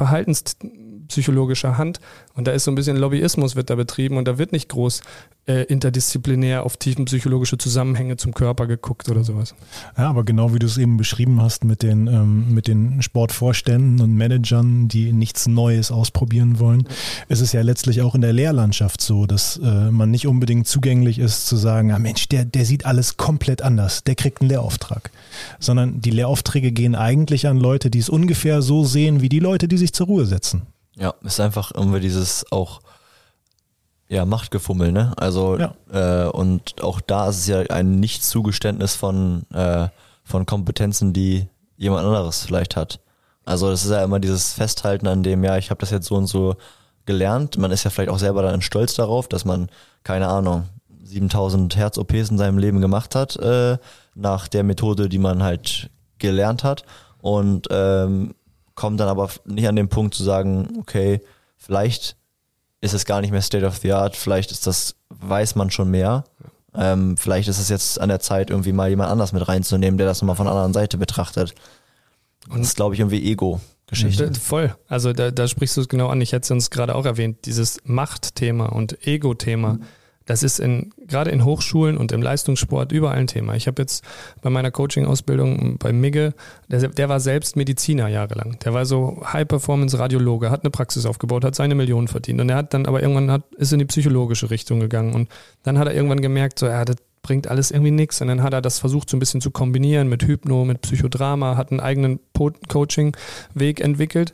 verhaltenspsychologischer Hand und da ist so ein bisschen Lobbyismus wird da betrieben und da wird nicht groß äh, interdisziplinär auf tiefenpsychologische Zusammenhänge zum Körper geguckt oder sowas. Ja, aber genau wie du es eben beschrieben hast mit den, ähm, mit den Sportvorständen und Managern, die nichts Neues ausprobieren wollen, ist es ja letztlich auch in der Lehrlandschaft so, dass äh, man nicht unbedingt zugänglich ist zu sagen, ah Mensch, der, der sieht alles komplett anders, der kriegt einen Lehrauftrag. Sondern die Lehraufträge gehen eigentlich an Leute, die es ungefähr so sehen wie die Leute, die sich zur Ruhe setzen. Ja, ist einfach irgendwie dieses auch ja, Machtgefummel, ne? Also ja. äh, und auch da ist es ja ein Nicht-Zugeständnis von, äh, von Kompetenzen, die jemand anderes vielleicht hat. Also das ist ja immer dieses Festhalten an dem, ja, ich habe das jetzt so und so gelernt. Man ist ja vielleicht auch selber dann stolz darauf, dass man, keine Ahnung, 7000 Herz-OPs in seinem Leben gemacht hat, äh, nach der Methode, die man halt gelernt hat. Und ähm, kommt dann aber nicht an den Punkt zu sagen, okay, vielleicht ist es gar nicht mehr State of the Art, vielleicht ist das, weiß man schon mehr. Ähm, vielleicht ist es jetzt an der Zeit, irgendwie mal jemand anders mit reinzunehmen, der das nochmal von der anderen Seite betrachtet. Und das ist, glaube ich, irgendwie Ego-Geschichte. Voll. Also da, da sprichst du es genau an. Ich hätte es uns gerade auch erwähnt, dieses Machtthema und Ego-Thema. Mhm das ist in, gerade in Hochschulen und im Leistungssport überall ein Thema. Ich habe jetzt bei meiner Coaching-Ausbildung bei Migge, der, der, war selbst Mediziner jahrelang. Der war so High-Performance-Radiologe, hat eine Praxis aufgebaut, hat seine Millionen verdient. Und er hat dann aber irgendwann hat, ist in die psychologische Richtung gegangen. Und dann hat er irgendwann gemerkt, so, ja, das bringt alles irgendwie nichts. Und dann hat er das versucht, so ein bisschen zu kombinieren mit Hypno, mit Psychodrama, hat einen eigenen Coaching-Weg entwickelt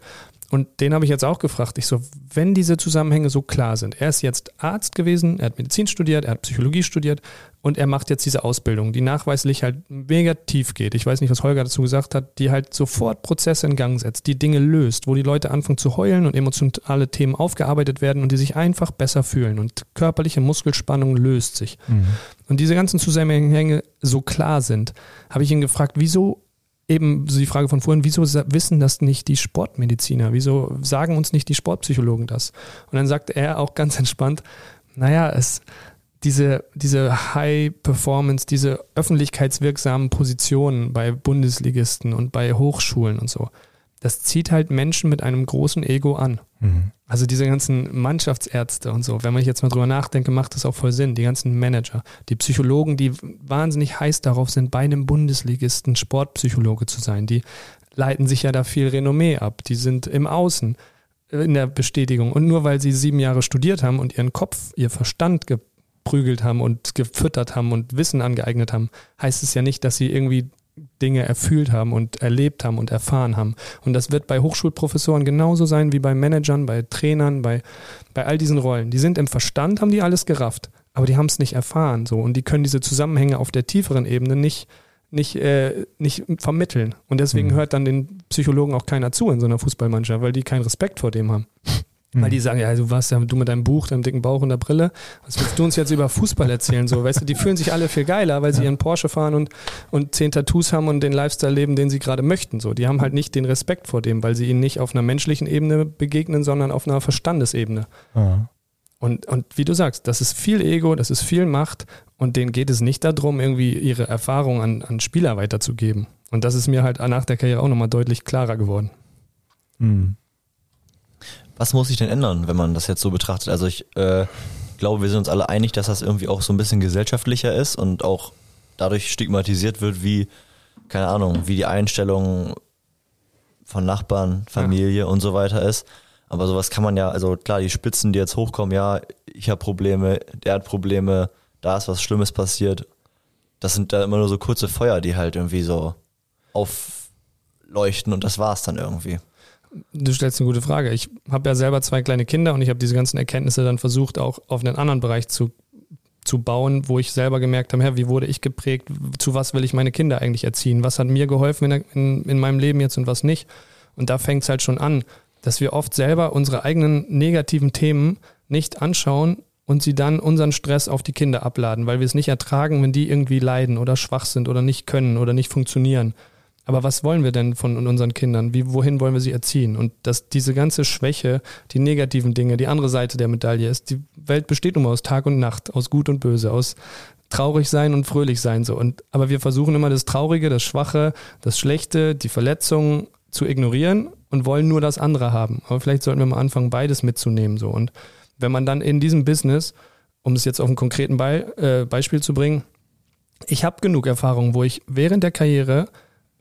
und den habe ich jetzt auch gefragt. Ich so, wenn diese Zusammenhänge so klar sind, er ist jetzt Arzt gewesen, er hat Medizin studiert, er hat Psychologie studiert und er macht jetzt diese Ausbildung, die nachweislich halt mega tief geht. Ich weiß nicht, was Holger dazu gesagt hat, die halt sofort Prozesse in Gang setzt, die Dinge löst, wo die Leute anfangen zu heulen und emotionale Themen aufgearbeitet werden und die sich einfach besser fühlen und körperliche Muskelspannung löst sich. Mhm. Und diese ganzen Zusammenhänge so klar sind, habe ich ihn gefragt, wieso eben die Frage von vorhin, wieso wissen das nicht die Sportmediziner? Wieso sagen uns nicht die Sportpsychologen das? Und dann sagt er auch ganz entspannt, naja, es, diese, diese High Performance, diese öffentlichkeitswirksamen Positionen bei Bundesligisten und bei Hochschulen und so, das zieht halt Menschen mit einem großen Ego an. Mhm. Also diese ganzen Mannschaftsärzte und so, wenn man jetzt mal drüber nachdenke, macht das auch voll Sinn. Die ganzen Manager, die Psychologen, die wahnsinnig heiß darauf sind, bei einem Bundesligisten Sportpsychologe zu sein, die leiten sich ja da viel Renommee ab. Die sind im Außen äh, in der Bestätigung. Und nur weil sie sieben Jahre studiert haben und ihren Kopf, ihr Verstand geprügelt haben und gefüttert haben und Wissen angeeignet haben, heißt es ja nicht, dass sie irgendwie Dinge erfüllt haben und erlebt haben und erfahren haben. Und das wird bei Hochschulprofessoren genauso sein wie bei Managern, bei Trainern, bei, bei all diesen Rollen. Die sind im Verstand, haben die alles gerafft, aber die haben es nicht erfahren so und die können diese Zusammenhänge auf der tieferen Ebene nicht, nicht, äh, nicht vermitteln. Und deswegen mhm. hört dann den Psychologen auch keiner zu in so einer Fußballmannschaft, weil die keinen Respekt vor dem haben. Weil die mhm. sagen, ja, du warst ja du mit deinem Buch, deinem dicken Bauch und der Brille. Was willst du uns jetzt über Fußball erzählen? So, weißt du, die fühlen sich alle viel geiler, weil sie ihren Porsche fahren und, und zehn Tattoos haben und den Lifestyle leben, den sie gerade möchten. So, die haben halt nicht den Respekt vor dem, weil sie ihnen nicht auf einer menschlichen Ebene begegnen, sondern auf einer Verstandesebene. Ja. Und, und wie du sagst, das ist viel Ego, das ist viel Macht und denen geht es nicht darum, irgendwie ihre Erfahrung an, an Spieler weiterzugeben. Und das ist mir halt nach der Karriere auch nochmal deutlich klarer geworden. Mhm. Was muss sich denn ändern, wenn man das jetzt so betrachtet? Also ich äh, glaube, wir sind uns alle einig, dass das irgendwie auch so ein bisschen gesellschaftlicher ist und auch dadurch stigmatisiert wird, wie, keine Ahnung, wie die Einstellung von Nachbarn, Familie ja. und so weiter ist. Aber sowas kann man ja, also klar, die Spitzen, die jetzt hochkommen, ja, ich habe Probleme, der hat Probleme, da ist was Schlimmes passiert. Das sind da immer nur so kurze Feuer, die halt irgendwie so aufleuchten und das war's dann irgendwie. Du stellst eine gute Frage. Ich habe ja selber zwei kleine Kinder und ich habe diese ganzen Erkenntnisse dann versucht, auch auf einen anderen Bereich zu, zu bauen, wo ich selber gemerkt habe, wie wurde ich geprägt, zu was will ich meine Kinder eigentlich erziehen, was hat mir geholfen in, in, in meinem Leben jetzt und was nicht. Und da fängt es halt schon an, dass wir oft selber unsere eigenen negativen Themen nicht anschauen und sie dann unseren Stress auf die Kinder abladen, weil wir es nicht ertragen, wenn die irgendwie leiden oder schwach sind oder nicht können oder nicht funktionieren. Aber was wollen wir denn von unseren Kindern? Wie, wohin wollen wir sie erziehen? Und dass diese ganze Schwäche, die negativen Dinge, die andere Seite der Medaille ist, die Welt besteht nun mal aus Tag und Nacht, aus Gut und Böse, aus traurig sein und fröhlich sein so. Und aber wir versuchen immer das Traurige, das Schwache, das Schlechte, die Verletzungen zu ignorieren und wollen nur das andere haben. Aber vielleicht sollten wir mal anfangen, beides mitzunehmen so. Und wenn man dann in diesem Business, um es jetzt auf einen konkreten Be äh, Beispiel zu bringen, ich habe genug Erfahrung, wo ich während der Karriere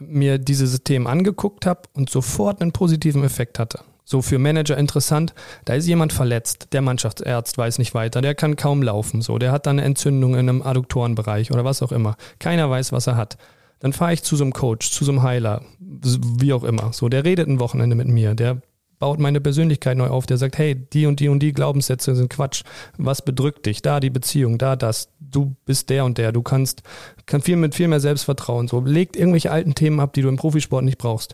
mir diese Systeme angeguckt habe und sofort einen positiven Effekt hatte. So für Manager interessant, da ist jemand verletzt, der Mannschaftsarzt weiß nicht weiter, der kann kaum laufen, so, der hat dann eine Entzündung in einem Adduktorenbereich oder was auch immer. Keiner weiß, was er hat. Dann fahre ich zu so einem Coach, zu so einem Heiler, wie auch immer. So, der redet ein Wochenende mit mir, der baut meine Persönlichkeit neu auf, der sagt, hey, die und die und die Glaubenssätze sind Quatsch. Was bedrückt dich? Da die Beziehung, da das. Du bist der und der. Du kannst, kannst viel mit viel mehr Selbstvertrauen. So, legt irgendwelche alten Themen ab, die du im Profisport nicht brauchst.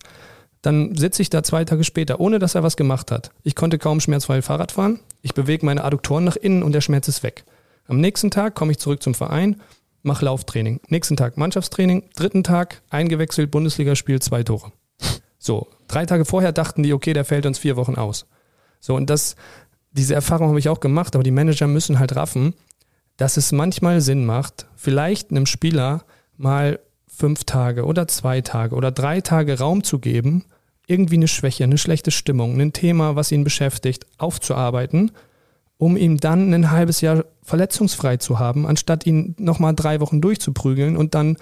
Dann sitze ich da zwei Tage später, ohne dass er was gemacht hat. Ich konnte kaum schmerzfrei Fahrrad fahren. Ich bewege meine Adduktoren nach innen und der Schmerz ist weg. Am nächsten Tag komme ich zurück zum Verein, mache Lauftraining. Nächsten Tag Mannschaftstraining. Dritten Tag eingewechselt, Bundesligaspiel, zwei Tore. So, drei Tage vorher dachten die, okay, der fällt uns vier Wochen aus. So, und das, diese Erfahrung habe ich auch gemacht, aber die Manager müssen halt raffen, dass es manchmal Sinn macht, vielleicht einem Spieler mal fünf Tage oder zwei Tage oder drei Tage Raum zu geben, irgendwie eine Schwäche, eine schlechte Stimmung, ein Thema, was ihn beschäftigt, aufzuarbeiten, um ihn dann ein halbes Jahr verletzungsfrei zu haben, anstatt ihn nochmal drei Wochen durchzuprügeln und dann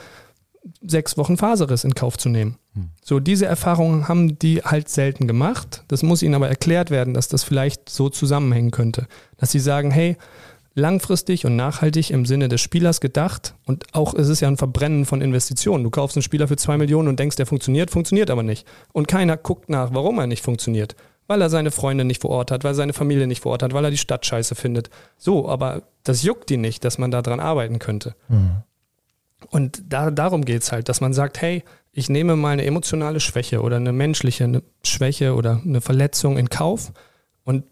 sechs Wochen Faserriss in Kauf zu nehmen. Hm. So, diese Erfahrungen haben die halt selten gemacht. Das muss ihnen aber erklärt werden, dass das vielleicht so zusammenhängen könnte. Dass sie sagen, hey, langfristig und nachhaltig im Sinne des Spielers gedacht und auch es ist ja ein Verbrennen von Investitionen. Du kaufst einen Spieler für zwei Millionen und denkst, der funktioniert, funktioniert aber nicht. Und keiner guckt nach, warum er nicht funktioniert. Weil er seine Freunde nicht vor Ort hat, weil seine Familie nicht vor Ort hat, weil er die Stadt scheiße findet. So, aber das juckt die nicht, dass man daran arbeiten könnte. Mhm. Und da, darum geht es halt, dass man sagt, hey, ich nehme mal eine emotionale Schwäche oder eine menschliche eine Schwäche oder eine Verletzung in Kauf und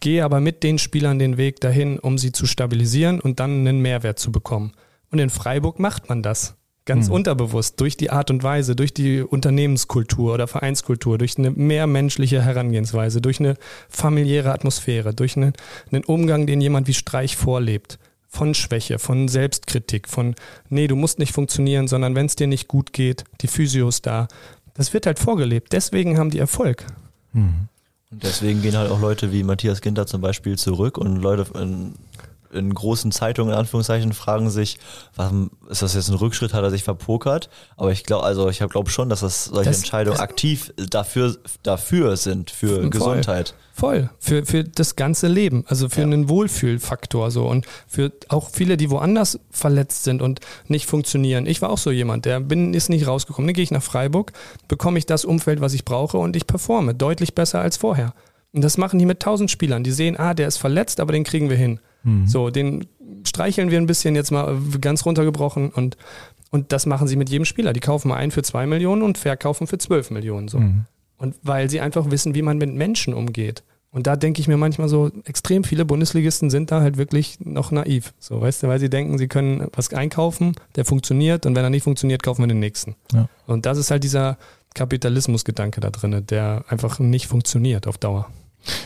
gehe aber mit den Spielern den Weg dahin, um sie zu stabilisieren und dann einen Mehrwert zu bekommen. Und in Freiburg macht man das. Ganz mhm. unterbewusst, durch die Art und Weise, durch die Unternehmenskultur oder Vereinskultur, durch eine mehr menschliche Herangehensweise, durch eine familiäre Atmosphäre, durch einen, einen Umgang, den jemand wie Streich vorlebt von Schwäche, von Selbstkritik, von, nee, du musst nicht funktionieren, sondern wenn es dir nicht gut geht, die Physio ist da. Das wird halt vorgelebt. Deswegen haben die Erfolg. Mhm. Und deswegen gehen halt auch Leute wie Matthias Ginter zum Beispiel zurück und Leute in großen Zeitungen in Anführungszeichen fragen sich, warum ist das jetzt ein Rückschritt, hat er sich verpokert? Aber ich glaube, also ich glaube schon, dass das solche das, Entscheidungen das, aktiv dafür, dafür sind, für voll, Gesundheit. Voll, für, für das ganze Leben, also für ja. einen Wohlfühlfaktor so und für auch viele, die woanders verletzt sind und nicht funktionieren. Ich war auch so jemand, der bin, ist nicht rausgekommen. Dann gehe ich nach Freiburg, bekomme ich das Umfeld, was ich brauche und ich performe deutlich besser als vorher. Und das machen die mit tausend Spielern. Die sehen, ah, der ist verletzt, aber den kriegen wir hin. Mhm. So, den streicheln wir ein bisschen jetzt mal ganz runtergebrochen und, und das machen sie mit jedem Spieler. Die kaufen mal ein für zwei Millionen und verkaufen für zwölf Millionen. So. Mhm. Und weil sie einfach wissen, wie man mit Menschen umgeht. Und da denke ich mir manchmal so, extrem viele Bundesligisten sind da halt wirklich noch naiv. So, weißt du, weil sie denken, sie können was einkaufen, der funktioniert und wenn er nicht funktioniert, kaufen wir den nächsten. Ja. Und das ist halt dieser Kapitalismusgedanke da drin, der einfach nicht funktioniert auf Dauer.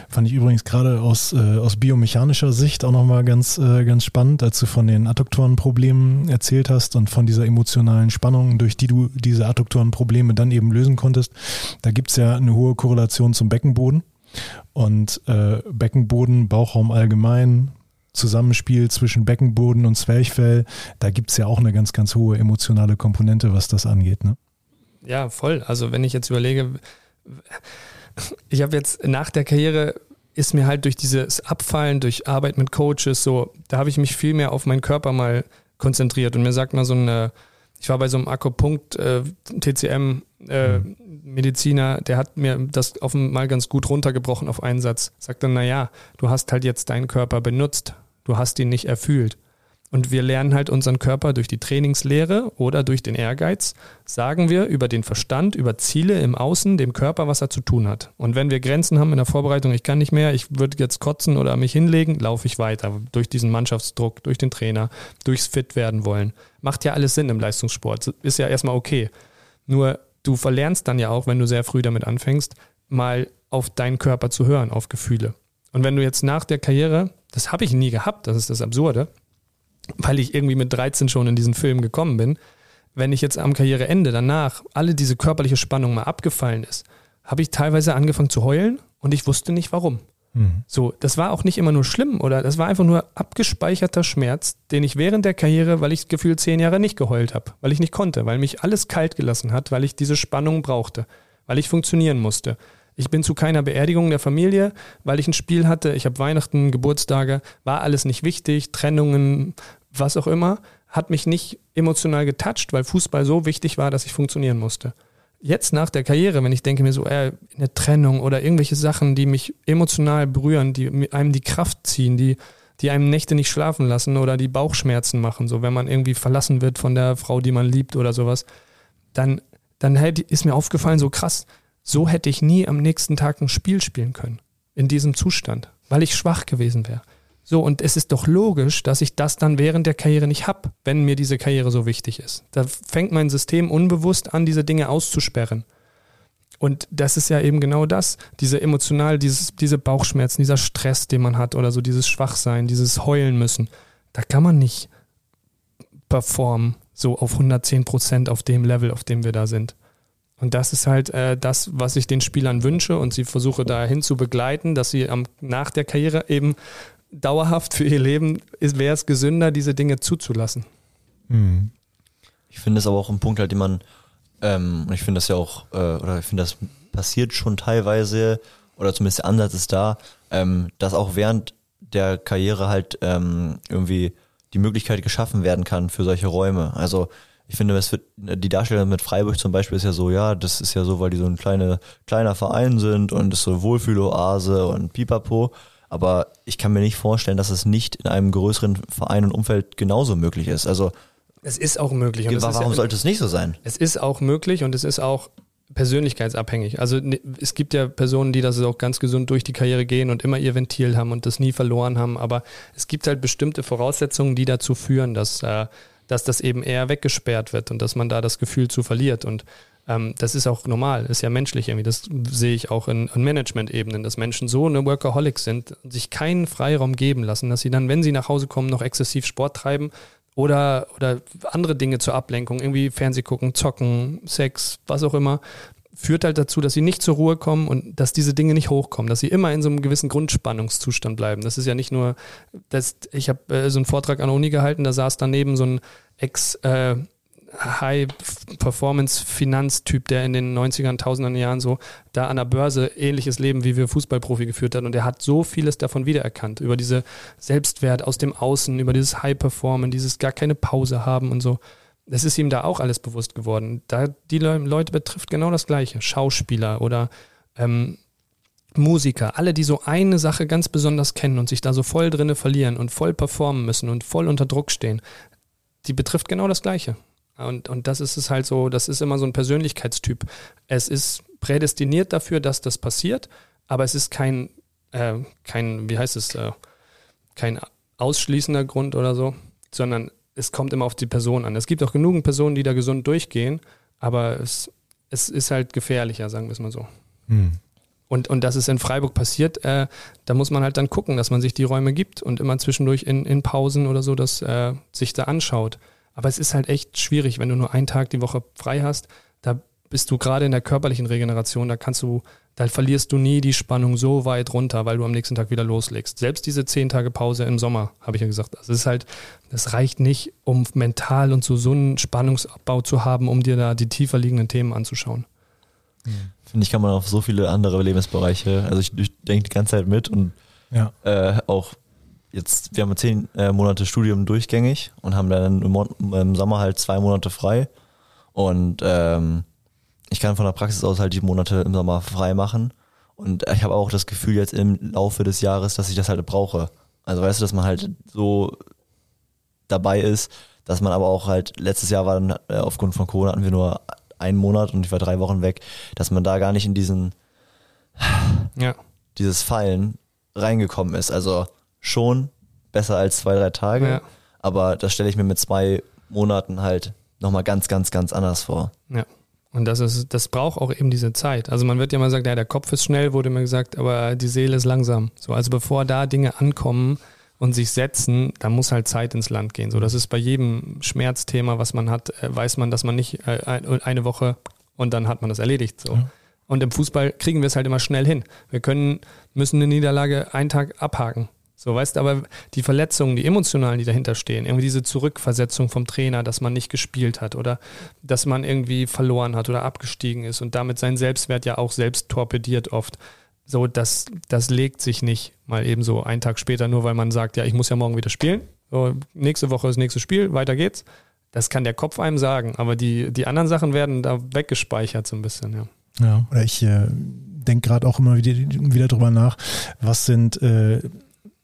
Fand ich übrigens gerade aus, äh, aus biomechanischer Sicht auch nochmal ganz, äh, ganz spannend, als du von den Adduktorenproblemen erzählt hast und von dieser emotionalen Spannung, durch die du diese Adduktorenprobleme dann eben lösen konntest. Da gibt's ja eine hohe Korrelation zum Beckenboden. Und äh, Beckenboden, Bauchraum allgemein, Zusammenspiel zwischen Beckenboden und Zwerchfell, da gibt's ja auch eine ganz, ganz hohe emotionale Komponente, was das angeht. Ne? Ja, voll. Also wenn ich jetzt überlege, ich habe jetzt nach der Karriere ist mir halt durch dieses Abfallen, durch Arbeit mit Coaches so, da habe ich mich viel mehr auf meinen Körper mal konzentriert und mir sagt mal so eine, ich war bei so einem Akupunkt äh, TCM äh, mhm. Mediziner, der hat mir das auf mal ganz gut runtergebrochen auf einen Satz. Sagt dann, naja, du hast halt jetzt deinen Körper benutzt, du hast ihn nicht erfühlt. Und wir lernen halt unseren Körper durch die Trainingslehre oder durch den Ehrgeiz, sagen wir über den Verstand, über Ziele im Außen, dem Körper, was er zu tun hat. Und wenn wir Grenzen haben in der Vorbereitung, ich kann nicht mehr, ich würde jetzt kotzen oder mich hinlegen, laufe ich weiter. Durch diesen Mannschaftsdruck, durch den Trainer, durchs Fit werden wollen. Macht ja alles Sinn im Leistungssport. Ist ja erstmal okay. Nur du verlernst dann ja auch, wenn du sehr früh damit anfängst, mal auf deinen Körper zu hören, auf Gefühle. Und wenn du jetzt nach der Karriere, das habe ich nie gehabt, das ist das Absurde, weil ich irgendwie mit 13 schon in diesen Film gekommen bin, wenn ich jetzt am Karriereende danach alle diese körperliche Spannung mal abgefallen ist, habe ich teilweise angefangen zu heulen und ich wusste nicht warum. Mhm. So, das war auch nicht immer nur schlimm oder das war einfach nur abgespeicherter Schmerz, den ich während der Karriere, weil ich gefühlt zehn Jahre nicht geheult habe, weil ich nicht konnte, weil mich alles kalt gelassen hat, weil ich diese Spannung brauchte, weil ich funktionieren musste. Ich bin zu keiner Beerdigung der Familie, weil ich ein Spiel hatte. Ich habe Weihnachten, Geburtstage, war alles nicht wichtig, Trennungen, was auch immer, hat mich nicht emotional getoucht, weil Fußball so wichtig war, dass ich funktionieren musste. Jetzt nach der Karriere, wenn ich denke mir so, äh, eine Trennung oder irgendwelche Sachen, die mich emotional berühren, die einem die Kraft ziehen, die, die einem Nächte nicht schlafen lassen oder die Bauchschmerzen machen, so wenn man irgendwie verlassen wird von der Frau, die man liebt oder sowas, dann, dann ist mir aufgefallen, so krass, so hätte ich nie am nächsten Tag ein Spiel spielen können. In diesem Zustand, weil ich schwach gewesen wäre. So, und es ist doch logisch, dass ich das dann während der Karriere nicht habe, wenn mir diese Karriere so wichtig ist. Da fängt mein System unbewusst an, diese Dinge auszusperren. Und das ist ja eben genau das, diese emotional, dieses, diese Bauchschmerzen, dieser Stress, den man hat oder so dieses Schwachsein, dieses Heulen müssen. Da kann man nicht performen, so auf 110 Prozent auf dem Level, auf dem wir da sind. Und das ist halt äh, das, was ich den Spielern wünsche und sie versuche dahin zu begleiten, dass sie am, nach der Karriere eben dauerhaft für ihr Leben wäre es gesünder, diese Dinge zuzulassen. Mhm. Ich finde es aber auch ein Punkt halt, den man, ähm, ich finde das ja auch, äh, oder ich finde das passiert schon teilweise, oder zumindest der Ansatz ist da, ähm, dass auch während der Karriere halt ähm, irgendwie die Möglichkeit geschaffen werden kann für solche Räume. Also ich finde, es wird, die Darstellung mit Freiburg zum Beispiel ist ja so, ja, das ist ja so, weil die so ein kleine, kleiner Verein sind und ist so Wohlfühloase und Pipapo. Aber ich kann mir nicht vorstellen, dass es nicht in einem größeren Verein und Umfeld genauso möglich ist. Also es ist auch möglich. Und warum ja, sollte es nicht so sein? Es ist auch möglich und es ist auch persönlichkeitsabhängig. Also ne, es gibt ja Personen, die das auch ganz gesund durch die Karriere gehen und immer ihr Ventil haben und das nie verloren haben. Aber es gibt halt bestimmte Voraussetzungen, die dazu führen, dass äh, dass das eben eher weggesperrt wird und dass man da das Gefühl zu verliert. Und ähm, das ist auch normal, ist ja menschlich irgendwie. Das sehe ich auch in, in Management-Ebenen, dass Menschen so eine Workaholic sind, sich keinen Freiraum geben lassen, dass sie dann, wenn sie nach Hause kommen, noch exzessiv Sport treiben oder, oder andere Dinge zur Ablenkung, irgendwie Fernseh gucken, zocken, Sex, was auch immer, führt halt dazu, dass sie nicht zur Ruhe kommen und dass diese Dinge nicht hochkommen, dass sie immer in so einem gewissen Grundspannungszustand bleiben. Das ist ja nicht nur, das, ich habe äh, so einen Vortrag an der Uni gehalten, da saß daneben so ein Ex- äh, High-Performance-Finanztyp, der in den 90ern, tausenden Jahren so da an der Börse ähnliches Leben wie wir Fußballprofi geführt hat. Und er hat so vieles davon wiedererkannt. Über diese Selbstwert aus dem Außen, über dieses High-Performen, dieses gar keine Pause haben und so. Das ist ihm da auch alles bewusst geworden. Da die Leute betrifft genau das Gleiche. Schauspieler oder ähm, Musiker, alle, die so eine Sache ganz besonders kennen und sich da so voll drinne verlieren und voll performen müssen und voll unter Druck stehen, die betrifft genau das Gleiche. Und, und das ist es halt so, das ist immer so ein Persönlichkeitstyp. Es ist prädestiniert dafür, dass das passiert, aber es ist kein, äh, kein wie heißt es, äh, kein ausschließender Grund oder so, sondern es kommt immer auf die Person an. Es gibt auch genügend Personen, die da gesund durchgehen, aber es, es ist halt gefährlicher, sagen wir es mal so. Hm. Und, und das ist in Freiburg passiert, äh, da muss man halt dann gucken, dass man sich die Räume gibt und immer zwischendurch in, in Pausen oder so, dass äh, sich da anschaut. Aber es ist halt echt schwierig, wenn du nur einen Tag die Woche frei hast, da bist du gerade in der körperlichen Regeneration, da kannst du da verlierst du nie die Spannung so weit runter, weil du am nächsten Tag wieder loslegst. Selbst diese zehn Tage Pause im Sommer, habe ich ja gesagt, das ist halt, das reicht nicht, um mental und so, so einen Spannungsabbau zu haben, um dir da die tiefer liegenden Themen anzuschauen. Finde ich, kann man auf so viele andere Lebensbereiche, also ich, ich denke die ganze Zeit mit und ja. äh, auch jetzt, wir haben zehn äh, Monate Studium durchgängig und haben dann im, im Sommer halt zwei Monate frei und ähm, ich kann von der Praxis aus halt die Monate im Sommer frei machen. Und ich habe auch das Gefühl jetzt im Laufe des Jahres, dass ich das halt brauche. Also weißt du, dass man halt so dabei ist, dass man aber auch halt, letztes Jahr war dann äh, aufgrund von Corona hatten wir nur einen Monat und ich war drei Wochen weg, dass man da gar nicht in diesen, ja. dieses Fallen reingekommen ist. Also schon besser als zwei, drei Tage, Ja. aber das stelle ich mir mit zwei Monaten halt nochmal ganz, ganz, ganz anders vor. Ja. Und das ist, das braucht auch eben diese Zeit. Also man wird ja mal sagen, ja, der Kopf ist schnell, wurde mir gesagt, aber die Seele ist langsam. So, also bevor da Dinge ankommen und sich setzen, da muss halt Zeit ins Land gehen. So, das ist bei jedem Schmerzthema, was man hat, äh, weiß man, dass man nicht äh, ein- eine Woche und dann hat man das erledigt. So. Und im Fußball kriegen wir es halt immer schnell hin. Wir können, müssen eine Niederlage einen Tag abhaken. So, weißt du, aber die Verletzungen, die emotionalen, die dahinter stehen, irgendwie diese Zurückversetzung vom Trainer, dass man nicht gespielt hat oder dass man irgendwie verloren hat oder abgestiegen ist und damit seinen Selbstwert ja auch selbst torpediert oft. So, das, das legt sich nicht mal eben so einen Tag später, nur weil man sagt, ja, ich muss ja morgen wieder spielen. So, nächste Woche ist das nächste Spiel, weiter geht's. Das kann der Kopf einem sagen, aber die, die anderen Sachen werden da weggespeichert so ein bisschen, ja. Ja, oder ich äh, denke gerade auch immer wieder, wieder drüber nach, was sind, äh,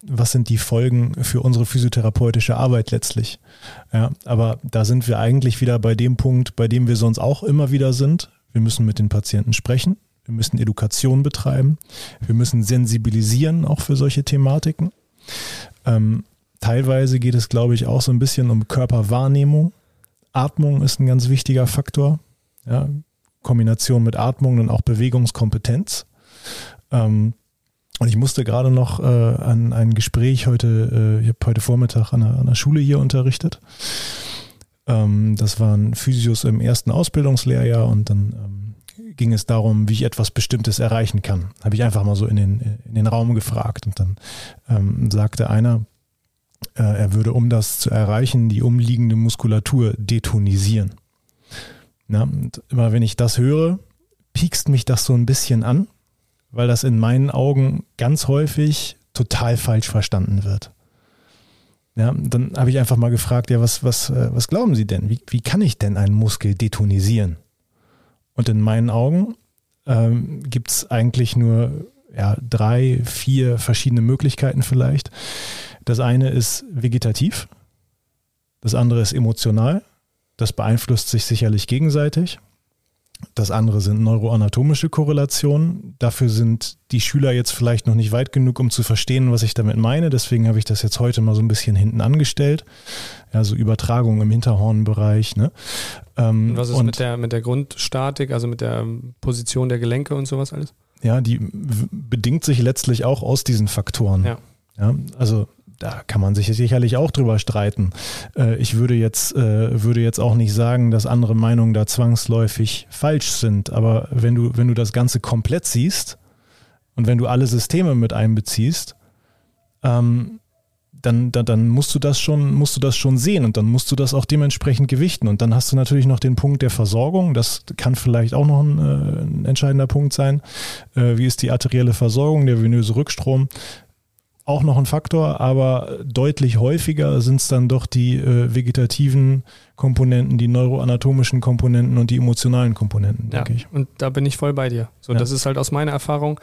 was sind die Folgen für unsere physiotherapeutische Arbeit letztlich. Ja, aber da sind wir eigentlich wieder bei dem Punkt, bei dem wir sonst auch immer wieder sind. Wir müssen mit den Patienten sprechen, wir müssen Education betreiben, wir müssen sensibilisieren auch für solche Thematiken. Ähm, teilweise geht es, glaube ich, auch so ein bisschen um Körperwahrnehmung. Atmung ist ein ganz wichtiger Faktor. Ja, Kombination mit Atmung und auch Bewegungskompetenz. Ähm, und ich musste gerade noch äh, an ein Gespräch heute, äh, ich habe heute Vormittag an einer, an einer Schule hier unterrichtet. Ähm, das waren Physios im ersten Ausbildungslehrjahr und dann ähm, ging es darum, wie ich etwas Bestimmtes erreichen kann. Habe ich einfach mal so in den, in den Raum gefragt und dann ähm, sagte einer, äh, er würde, um das zu erreichen, die umliegende Muskulatur detonisieren. Na, und immer wenn ich das höre, piekst mich das so ein bisschen an, weil das in meinen Augen ganz häufig total falsch verstanden wird. Ja, dann habe ich einfach mal gefragt, ja, was, was, äh, was glauben Sie denn? Wie, wie kann ich denn einen Muskel detonisieren? Und in meinen Augen ähm, gibt es eigentlich nur ja, drei, vier verschiedene Möglichkeiten vielleicht. Das eine ist vegetativ, das andere ist emotional, das beeinflusst sich sicherlich gegenseitig. Das andere sind neuroanatomische Korrelationen. Dafür sind die Schüler jetzt vielleicht noch nicht weit genug, um zu verstehen, was ich damit meine. Deswegen habe ich das jetzt heute mal so ein bisschen hinten angestellt. Ja, so Übertragung im Hinterhornbereich. Ne? Ähm, Und was ist und- mit der, mit der Grundstatik, also mit der Position der Gelenke und sowas alles? Ja, die bedingt sich letztlich auch aus diesen Faktoren. Ja. Ja, also da kann man sich sicherlich auch drüber streiten. Äh, ich würde jetzt, äh, würde jetzt auch nicht sagen, dass andere Meinungen da zwangsläufig falsch sind. Aber wenn du, wenn du das Ganze komplett siehst und wenn du alle Systeme mit einbeziehst, ähm, dann, dann, dann musst du das schon, musst du das schon sehen und dann musst du das auch dementsprechend gewichten. Und dann hast du natürlich noch den Punkt der Versorgung. Das kann vielleicht auch noch ein, äh, ein entscheidender Punkt sein. Äh, wie ist die arterielle Versorgung, der venöse Rückstrom? Auch noch ein Faktor, aber deutlich häufiger sind es dann doch die äh, vegetativen Komponenten, die neuroanatomischen Komponenten und die emotionalen Komponenten, Ja, denke ich. und da bin ich voll bei dir. So, Ja. das ist halt aus meiner Erfahrung,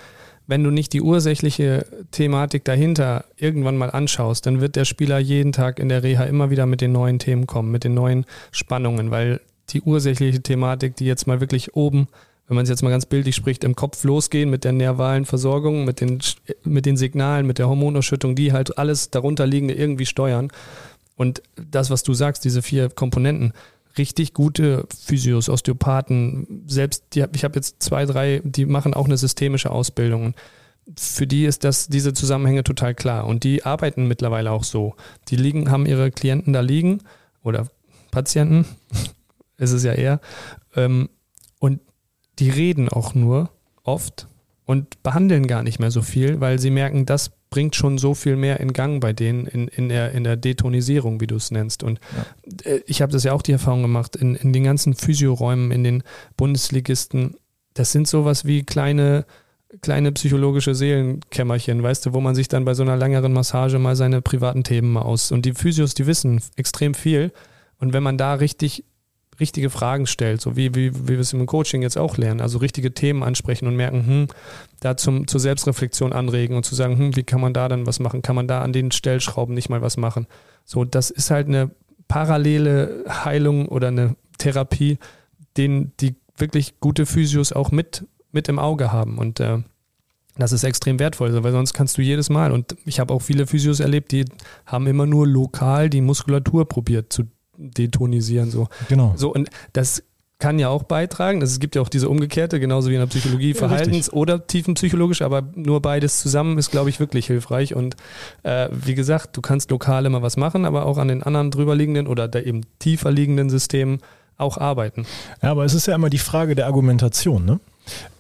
wenn du nicht die ursächliche Thematik dahinter irgendwann mal anschaust, dann wird der Spieler jeden Tag in der Reha immer wieder mit den neuen Themen kommen, mit den neuen Spannungen, weil die ursächliche Thematik, die jetzt mal wirklich oben, wenn man es jetzt mal ganz bildlich spricht, im Kopf losgehen mit der nervalen Versorgung, mit den, mit den Signalen, mit der Hormonausschüttung, die halt alles darunterliegende irgendwie steuern. Und das, was du sagst, diese vier Komponenten, richtig gute Physios, Osteopathen, selbst die, ich habe jetzt zwei, drei, die machen auch eine systemische Ausbildung. Für die ist das, diese Zusammenhänge total klar. Und die arbeiten mittlerweile auch so. Die liegen, haben ihre Klienten da liegen oder Patienten, ist es ja eher. Ähm, die reden auch nur oft und behandeln gar nicht mehr so viel, weil sie merken, das bringt schon so viel mehr in Gang bei denen in, in, der, in der Detonisierung, wie du es nennst. Und äh, ich habe das ja auch die Erfahrung gemacht, in, in den ganzen Physioräumen, in den Bundesligisten, das sind sowas wie kleine, kleine psychologische Seelenkämmerchen, weißt du, wo man sich dann bei so einer längeren Massage mal seine privaten Themen mal aus. Und die Physios, die wissen extrem viel. Und wenn man da richtig richtige Fragen stellt, so wie, wie, wie wir es im Coaching jetzt auch lernen, also richtige Themen ansprechen und merken, hm, da zum, zur Selbstreflexion anregen und zu sagen, hm, wie kann man da dann was machen? Kann man da an den Stellschrauben nicht mal was machen? So, das ist halt eine parallele Heilung oder eine Therapie, den die wirklich gute Physios auch mit, mit im Auge haben. Und äh, das ist extrem wertvoll, weil sonst kannst du jedes Mal, und ich habe auch viele Physios erlebt, die haben immer nur lokal die Muskulatur probiert zu detonisieren. So. Genau. So, und das kann ja auch beitragen. Es gibt ja auch diese umgekehrte, genauso wie in der Psychologie, Verhaltens- ja, oder tiefenpsychologisch, aber nur beides zusammen ist, glaube ich, wirklich hilfreich. Und äh, wie gesagt, du kannst lokal immer was machen, aber auch an den anderen drüberliegenden oder da eben tiefer liegenden Systemen auch arbeiten. Ja, aber es ist ja immer die Frage der Argumentation, ne?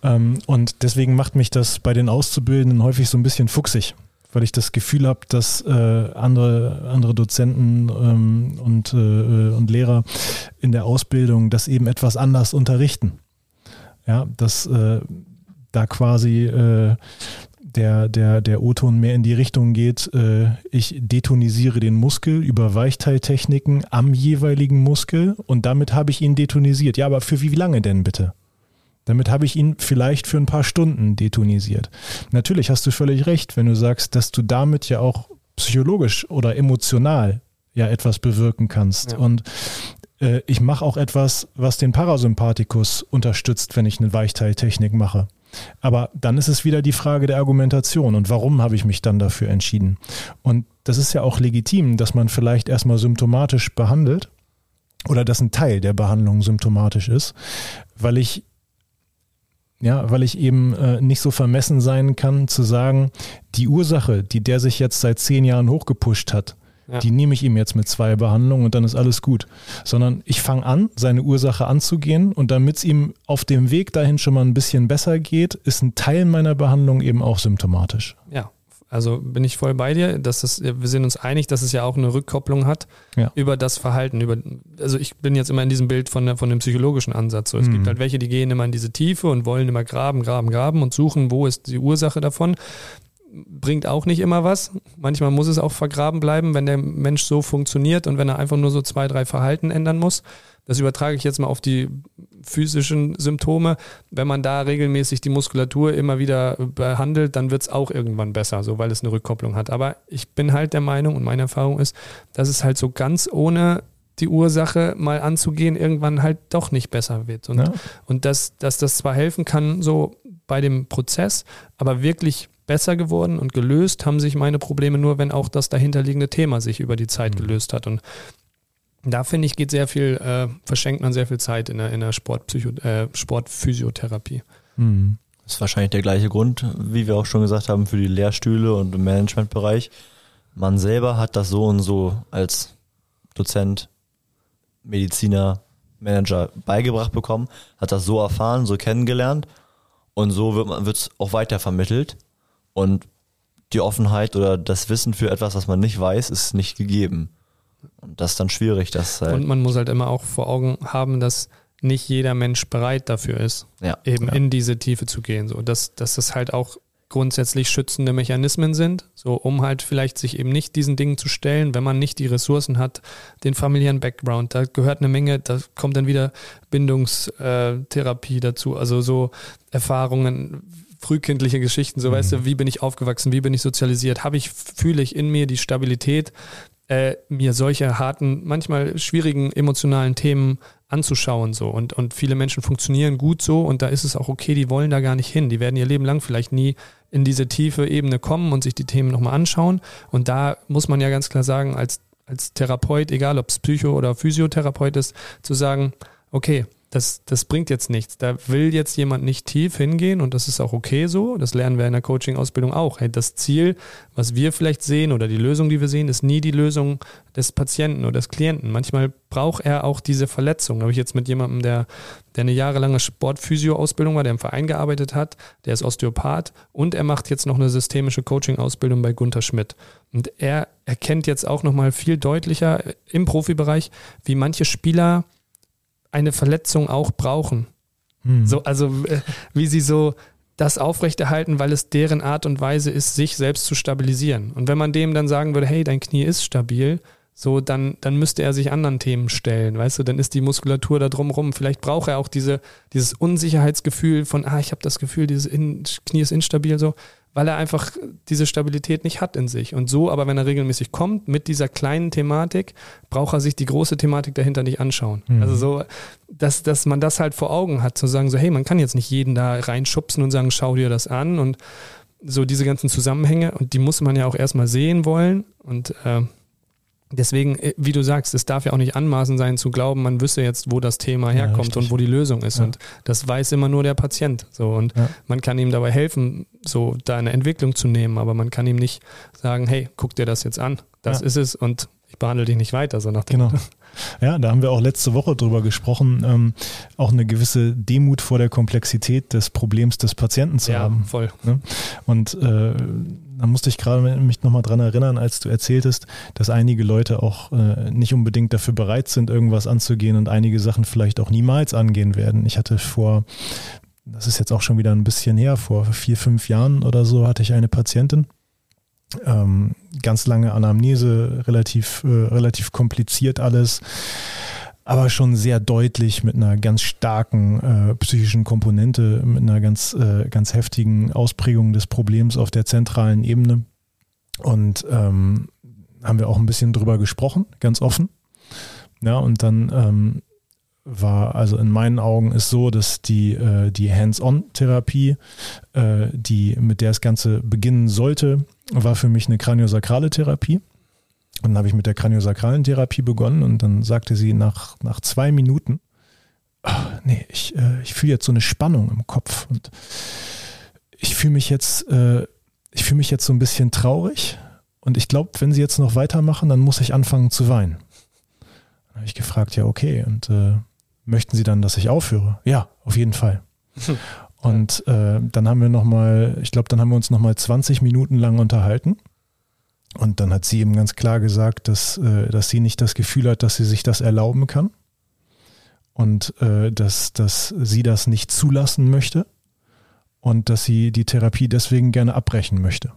Ähm, und deswegen macht mich das bei den Auszubildenden häufig so ein bisschen fuchsig weil ich das Gefühl habe, dass äh, andere, andere Dozenten ähm, und, äh, und Lehrer in der Ausbildung das eben etwas anders unterrichten. Ja, dass äh, da quasi äh, der, der, der O-Ton mehr in die Richtung geht, äh, ich detonisiere den Muskel über Weichteiltechniken am jeweiligen Muskel und damit habe ich ihn detonisiert. Ja, aber für wie lange denn bitte? Damit habe ich ihn vielleicht für ein paar Stunden detonisiert. Natürlich hast du völlig recht, wenn du sagst, dass du damit ja auch psychologisch oder emotional ja etwas bewirken kannst. Ja. Und äh, ich mache auch etwas, was den Parasympathikus unterstützt, wenn ich eine Weichteiltechnik mache. Aber dann ist es wieder die Frage der Argumentation und warum habe ich mich dann dafür entschieden. Und das ist ja auch legitim, dass man vielleicht erstmal symptomatisch behandelt oder dass ein Teil der Behandlung symptomatisch ist, weil ich ja, weil ich eben äh, nicht so vermessen sein kann, zu sagen, die Ursache, die der sich jetzt seit zehn Jahren hochgepusht hat, ja. die nehme ich ihm jetzt mit zwei Behandlungen und dann ist alles gut. Sondern ich fange an, seine Ursache anzugehen und damit es ihm auf dem Weg dahin schon mal ein bisschen besser geht, ist ein Teil meiner Behandlung eben auch symptomatisch. Ja, also bin ich voll bei dir, dass das, wir sind uns einig, dass es ja auch eine Rückkopplung hat ja. über das Verhalten. Über, also ich bin jetzt immer in diesem Bild von, der, von dem psychologischen Ansatz. So, es mhm. gibt halt welche, die gehen immer in diese Tiefe und wollen immer graben, graben, graben und suchen, wo ist die Ursache davon. Bringt auch nicht immer was. Manchmal muss es auch vergraben bleiben, wenn der Mensch so funktioniert und wenn er einfach nur so zwei, drei Verhalten ändern muss. Das übertrage ich jetzt mal auf die physischen Symptome. Wenn man da regelmäßig die Muskulatur immer wieder behandelt, dann wird es auch irgendwann besser, so weil es eine Rückkopplung hat. Aber ich bin halt der Meinung und meine Erfahrung ist, dass es halt so ganz ohne die Ursache mal anzugehen, irgendwann halt doch nicht besser wird. Und, ja. und dass, dass das zwar helfen kann, so bei dem Prozess, aber wirklich besser geworden und gelöst haben sich meine Probleme nur, wenn auch das dahinterliegende Thema sich über die Zeit mhm. gelöst hat. Und da finde ich, geht sehr viel, äh, verschenkt man sehr viel Zeit in der, in der Sportpsycho, äh, Sportphysiotherapie. Mhm. Das ist wahrscheinlich der gleiche Grund, wie wir auch schon gesagt haben, für die Lehrstühle und im Managementbereich. Man selber hat das so und so als Dozent, Mediziner, Manager beigebracht bekommen, hat das so erfahren, so kennengelernt und so wird es auch weiter vermittelt und die Offenheit oder das Wissen für etwas, was man nicht weiß, ist nicht gegeben. Und das ist dann schwierig. Dass halt und man muss halt immer auch vor Augen haben, dass nicht jeder Mensch bereit dafür ist, ja, eben ja. in diese Tiefe zu gehen. So, dass, dass das halt auch grundsätzlich schützende Mechanismen sind, so um halt vielleicht sich eben nicht diesen Dingen zu stellen, wenn man nicht die Ressourcen hat, den familiären Background, da gehört eine Menge, da kommt dann wieder Bindungstherapie dazu, also so Erfahrungen, frühkindliche Geschichten, so mhm. weißt du, wie bin ich aufgewachsen, wie bin ich sozialisiert, habe ich, fühle ich in mir die Stabilität, äh, mir solche harten, manchmal schwierigen emotionalen Themen anzuschauen so. Und, und viele Menschen funktionieren gut so und da ist es auch okay, die wollen da gar nicht hin, die werden ihr Leben lang vielleicht nie in diese tiefe Ebene kommen und sich die Themen nochmal anschauen. Und da muss man ja ganz klar sagen, als, als Therapeut, egal ob es Psycho- oder Physiotherapeut ist, zu sagen, okay, das, das bringt jetzt nichts. Da will jetzt jemand nicht tief hingehen und das ist auch okay so. Das lernen wir in der Coaching-Ausbildung auch. Hey, das Ziel, was wir vielleicht sehen oder die Lösung, die wir sehen, ist nie die Lösung des Patienten oder des Klienten. Manchmal braucht er auch diese Verletzung. Da habe ich jetzt mit jemandem, der, der eine jahrelange Sportphysio-Ausbildung war, der im Verein gearbeitet hat, der ist Osteopath und er macht jetzt noch eine systemische Coaching-Ausbildung bei Gunther Schmidt. Und er erkennt jetzt auch nochmal viel deutlicher im Profibereich, wie manche Spieler eine Verletzung auch brauchen. Hm. So, also äh, wie sie so das aufrechterhalten, weil es deren Art und Weise ist, sich selbst zu stabilisieren. Und wenn man dem dann sagen würde, hey, dein Knie ist stabil, so, dann, dann müsste er sich anderen Themen stellen, weißt du, dann ist die Muskulatur da drumrum. Vielleicht braucht er auch diese, dieses Unsicherheitsgefühl von, ah, ich habe das Gefühl, dieses in, Knie ist instabil, so, weil er einfach diese Stabilität nicht hat in sich. Und so, aber wenn er regelmäßig kommt mit dieser kleinen Thematik, braucht er sich die große Thematik dahinter nicht anschauen. Mhm. Also so, dass, dass man das halt vor Augen hat, zu sagen, so, hey, man kann jetzt nicht jeden da reinschubsen und sagen, schau dir das an und so diese ganzen Zusammenhänge und die muss man ja auch erstmal sehen wollen und äh, Deswegen, äh, wie du sagst, es darf ja auch nicht anmaßen sein zu glauben, man wüsste jetzt, wo das Thema herkommt ja, und wo die Lösung ist. Ja. Und das weiß immer nur der Patient. So und ja. man kann ihm dabei helfen, so da eine Entwicklung zu nehmen, aber man kann ihm nicht sagen, hey, guck dir das jetzt an, das ist es und ich behandle dich nicht weiter, so nach dem Genau. Ja, da haben wir auch letzte Woche drüber gesprochen, ähm, auch eine gewisse Demut vor der Komplexität des Problems des Patienten zu ja, haben. voll. Ne? Und äh, da musste ich gerade mich nochmal dran erinnern, als du erzähltest, dass einige Leute auch äh, nicht unbedingt dafür bereit sind, irgendwas anzugehen und einige Sachen vielleicht auch niemals angehen werden. Ich hatte vor, das ist jetzt auch schon wieder ein bisschen her, vor vier, fünf Jahren oder so, hatte ich eine Patientin, ähm, ganz lange Anamnese, relativ, äh, relativ kompliziert alles, aber schon sehr deutlich mit einer ganz starken äh, psychischen Komponente, mit einer ganz, äh, ganz heftigen Ausprägung des Problems auf der zentralen Ebene. Und ähm, haben wir auch ein bisschen drüber gesprochen, ganz offen. Ja, und dann ähm, war, also in meinen Augen ist so, dass die, äh, die Hands-on-Therapie, äh, die, mit der das Ganze beginnen sollte, war für mich eine kraniosakrale Therapie. Und dann habe ich mit der kraniosakralen Therapie begonnen und dann sagte sie nach, nach zwei Minuten, oh, nee, ich, äh, ich fühle jetzt so eine Spannung im Kopf und ich fühle mich jetzt, äh, ich fühle mich jetzt so ein bisschen traurig und ich glaube, wenn sie jetzt noch weitermachen, dann muss ich anfangen zu weinen. Dann habe ich gefragt, ja, okay, und äh, möchten Sie dann, dass ich aufhöre? Ja, auf jeden Fall. Und äh, dann haben wir nochmal, ich glaube, dann haben wir uns nochmal 20 Minuten lang unterhalten. Und dann hat sie eben ganz klar gesagt, dass, äh, dass sie nicht das Gefühl hat, dass sie sich das erlauben kann. Und äh, dass, dass sie das nicht zulassen möchte. Und dass sie die Therapie deswegen gerne abbrechen möchte.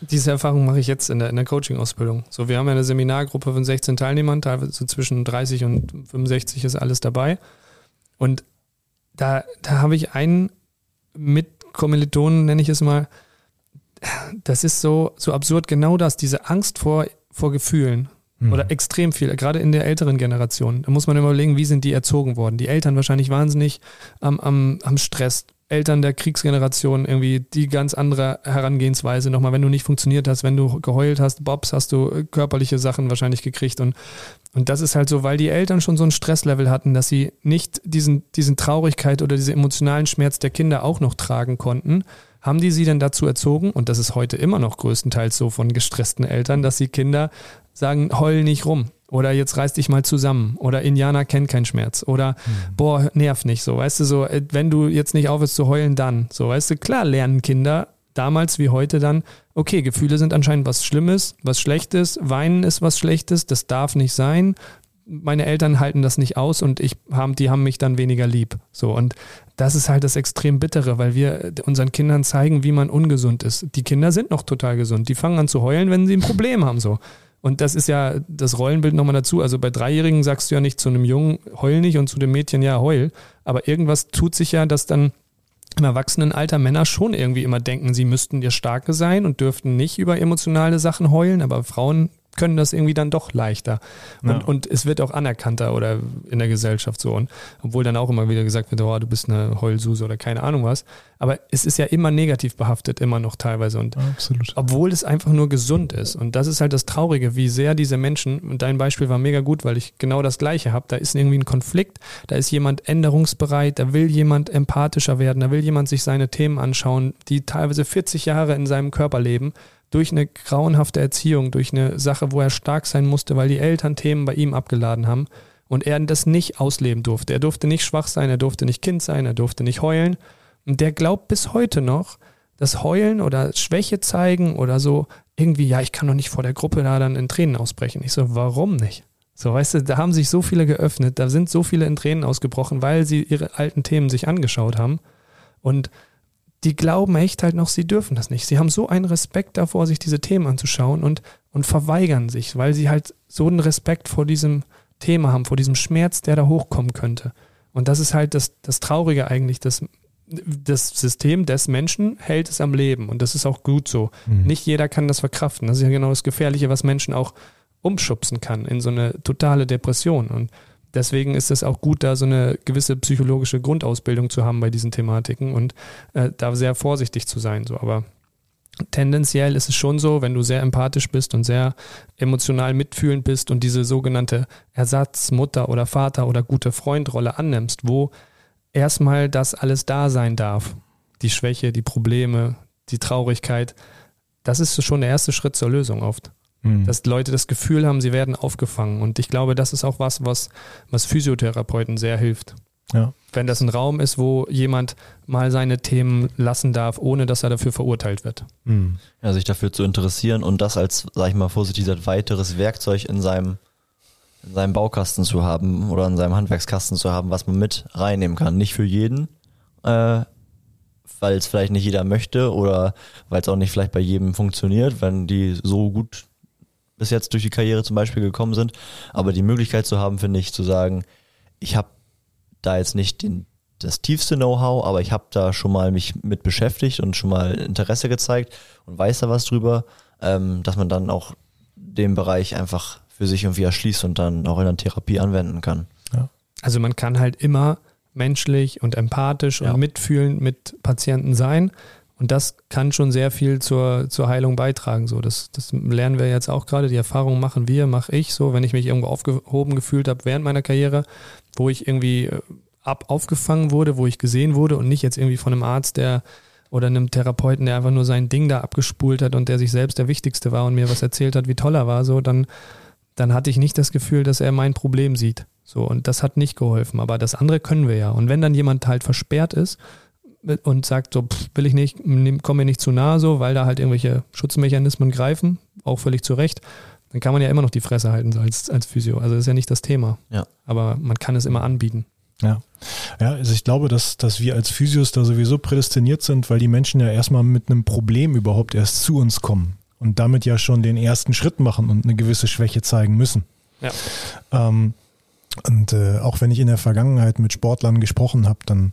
Diese Erfahrung mache ich jetzt in der, in der Coaching-Ausbildung. So, wir haben ja eine Seminargruppe von 16 Teilnehmern, teilweise zwischen 30 und 65 ist alles dabei. Und da, da habe ich einen Mitkommilitonen, nenne ich es mal, das ist so, so absurd, genau das, diese Angst vor, vor Gefühlen. Mhm. Oder extrem viel, gerade in der älteren Generation. Da muss man überlegen, wie sind die erzogen worden. Die Eltern wahrscheinlich wahnsinnig am, am, am Stress, Eltern der Kriegsgeneration irgendwie die ganz andere Herangehensweise. Nochmal, wenn du nicht funktioniert hast, wenn du geheult hast, Bobs, hast du äh, körperliche Sachen wahrscheinlich gekriegt. Und, und das ist halt so, weil die Eltern schon so ein Stresslevel hatten, dass sie nicht diesen, diesen Traurigkeit oder diesen emotionalen Schmerz der Kinder auch noch tragen konnten. Haben die sie denn dazu erzogen, und das ist heute immer noch größtenteils so von gestressten Eltern, dass sie Kinder sagen, heul nicht rum. Oder jetzt reiß dich mal zusammen. Oder Indianer kennt keinen Schmerz. Oder mhm. boah, nerv nicht so. Weißt du, so, äh, wenn du jetzt nicht aufhörst zu heulen, dann. So, weißt du, klar lernen Kinder damals wie heute dann, okay, Gefühle sind anscheinend was Schlimmes, was Schlechtes, Weinen ist was Schlechtes, das darf nicht sein. Meine Eltern halten das nicht aus und ich haben, die haben mich dann weniger lieb. So, und das ist halt das extrem Bittere, weil wir unseren Kindern zeigen, wie man ungesund ist. Die Kinder sind noch total gesund. Die fangen an zu heulen, wenn sie ein Problem haben. So. Und das ist ja das Rollenbild nochmal dazu. Also bei Dreijährigen sagst du ja nicht zu einem Jungen, heul nicht und zu dem Mädchen, ja, heul. Aber irgendwas tut sich ja, dass dann im Erwachsenenalter Männer schon irgendwie immer denken, sie müssten ihr Starke sein und dürften nicht über emotionale Sachen heulen, aber Frauen können das irgendwie dann doch leichter. Und, ja. und es wird auch anerkannter oder in der Gesellschaft so. Und obwohl dann auch immer wieder gesagt wird, oh, du bist eine Heulsuse oder keine Ahnung was. Aber es ist ja immer negativ behaftet, immer noch teilweise. Und Absolut. obwohl es einfach nur gesund ist. Und das ist halt das Traurige, wie sehr diese Menschen, und dein Beispiel war mega gut, weil ich genau das Gleiche habe. Da ist irgendwie ein Konflikt, da ist jemand änderungsbereit, da will jemand empathischer werden, da will jemand sich seine Themen anschauen, die teilweise 40 Jahre in seinem Körper leben durch eine grauenhafte Erziehung, durch eine Sache, wo er stark sein musste, weil die Eltern Themen bei ihm abgeladen haben und er das nicht ausleben durfte. Er durfte nicht schwach sein, er durfte nicht Kind sein, er durfte nicht heulen. Und der glaubt bis heute noch, dass Heulen oder Schwäche zeigen oder so irgendwie, ja, ich kann doch nicht vor der Gruppe da dann in Tränen ausbrechen. Ich so, warum nicht? So, weißt du, da haben sich so viele geöffnet, da sind so viele in Tränen ausgebrochen, weil sie ihre alten Themen sich angeschaut haben. Und die glauben echt halt noch, sie dürfen das nicht. Sie haben so einen Respekt davor, sich diese Themen anzuschauen und, und verweigern sich, weil sie halt so einen Respekt vor diesem Thema haben, vor diesem Schmerz, der da hochkommen könnte. Und das ist halt das, das Traurige eigentlich, dass das System des Menschen hält es am Leben und das ist auch gut so. Mhm. Nicht jeder kann das verkraften. Das ist ja genau das Gefährliche, was Menschen auch umschubsen kann in so eine totale Depression. Und deswegen ist es auch gut, da so eine gewisse psychologische Grundausbildung zu haben bei diesen Thematiken und äh, da sehr vorsichtig zu sein. So. Aber tendenziell ist es schon so, wenn du sehr empathisch bist und sehr emotional mitfühlend bist und diese sogenannte Ersatzmutter oder Vater oder gute Freundrolle annimmst, wo erstmal das alles da sein darf. Die Schwäche, die Probleme, die Traurigkeit. Das ist schon der erste Schritt zur Lösung oft. Mhm. Dass Leute das Gefühl haben, sie werden aufgefangen. Und ich glaube, das ist auch was, was, was Physiotherapeuten sehr hilft. Ja. Wenn das ein Raum ist, wo jemand mal seine Themen lassen darf, ohne dass er dafür verurteilt wird. Mhm. Ja, sich dafür zu interessieren und das als, sag ich mal, vorsichtig gesagt, weiteres Werkzeug in seinem in seinem Baukasten zu haben oder in seinem Handwerkskasten zu haben, was man mit reinnehmen kann. Nicht für jeden, äh, weil es vielleicht nicht jeder möchte oder weil es auch nicht vielleicht bei jedem funktioniert, wenn die so gut bis jetzt durch die Karriere zum Beispiel gekommen sind. Aber die Möglichkeit zu haben, finde ich, zu sagen, ich habe da jetzt nicht den, das tiefste Know-how, aber ich habe da schon mal mich mit beschäftigt und schon mal Interesse gezeigt und weiß da was drüber, ähm, dass man dann auch den Bereich einfach für sich irgendwie erschließt und dann auch in der Therapie anwenden kann. Ja. Also man kann halt immer menschlich und empathisch ja. und mitfühlend mit Patienten sein. Und das kann schon sehr viel zur, zur Heilung beitragen. So, das, das lernen wir jetzt auch gerade. Die Erfahrung machen wir, mache ich so, wenn ich mich irgendwo aufgehoben gefühlt habe während meiner Karriere, wo ich irgendwie äh, ab aufgefangen wurde, wo ich gesehen wurde und nicht jetzt irgendwie von einem Arzt, der oder einem Therapeuten, der einfach nur sein Ding da abgespult hat und der sich selbst der Wichtigste war und mir was erzählt hat, wie toll er war, so, dann, dann hatte ich nicht das Gefühl, dass er mein Problem sieht. So, und das hat nicht geholfen. Aber das andere können wir ja. Und wenn dann jemand halt versperrt ist und sagt, so, pff, will ich nicht, komm mir nicht zu nahe, so, weil da halt irgendwelche Schutzmechanismen greifen, auch völlig zu Recht, dann kann man ja immer noch die Fresse halten, so als, als Physio. Also das ist ja nicht das Thema. Ja. Aber man kann es immer anbieten. Ja. Ja, also ich glaube, dass, dass wir als Physios da sowieso prädestiniert sind, weil die Menschen ja erstmal mit einem Problem überhaupt erst zu uns kommen und damit ja schon den ersten Schritt machen und eine gewisse Schwäche zeigen müssen. Ja. Ähm, und äh, auch wenn ich in der Vergangenheit mit Sportlern gesprochen habe, dann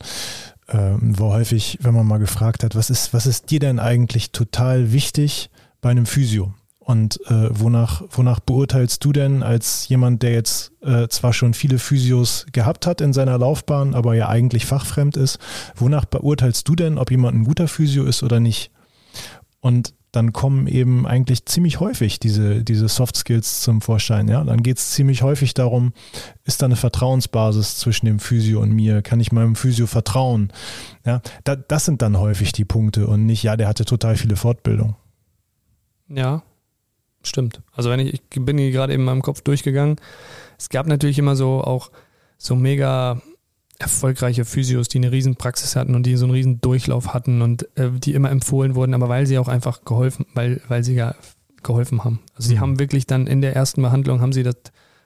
äh, war häufig, wenn man mal gefragt hat, was ist, was ist dir denn eigentlich total wichtig bei einem Physio? Und äh, wonach, wonach beurteilst du denn als jemand, der jetzt äh, zwar schon viele Physios gehabt hat in seiner Laufbahn, aber ja eigentlich fachfremd ist, wonach beurteilst du denn, ob jemand ein guter Physio ist oder nicht? Und dann kommen eben eigentlich ziemlich häufig diese, diese Soft Skills zum Vorschein. Ja? Dann geht es ziemlich häufig darum, ist da eine Vertrauensbasis zwischen dem Physio und mir? Kann ich meinem Physio vertrauen? Ja, da, das sind dann häufig die Punkte und nicht, ja, der hatte total viele Fortbildung. Ja, stimmt. Also wenn ich, ich bin hier gerade in meinem Kopf durchgegangen, es gab natürlich immer so auch so mega erfolgreiche Physios, die eine riesen Praxis hatten und die so einen riesen Durchlauf hatten und äh, die immer empfohlen wurden, aber weil sie auch einfach geholfen, weil, weil sie ja geholfen haben. Also sie mhm. haben wirklich dann in der ersten Behandlung haben sie das,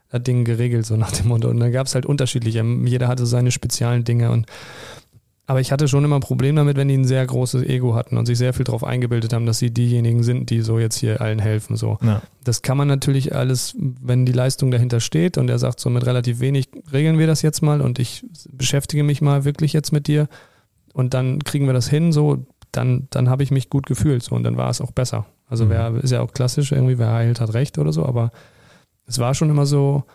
das Ding geregelt, so nach dem Motto. Und dann gab es halt unterschiedliche. Jeder hatte seine speziellen Dinge und aber ich hatte schon immer ein Problem damit, wenn die ein sehr großes Ego hatten und sich sehr viel darauf eingebildet haben, dass sie diejenigen sind, die so jetzt hier allen helfen. So. Ja. Das kann man natürlich alles, wenn die Leistung dahinter steht und er sagt, so mit relativ wenig regeln wir das jetzt mal und ich beschäftige mich mal wirklich jetzt mit dir und dann kriegen wir das hin, so, dann, dann habe ich mich gut gefühlt so und dann war es auch besser. Also mhm. wer ist ja auch klassisch, irgendwie, wer heilt, hat recht oder so, aber es war schon immer so,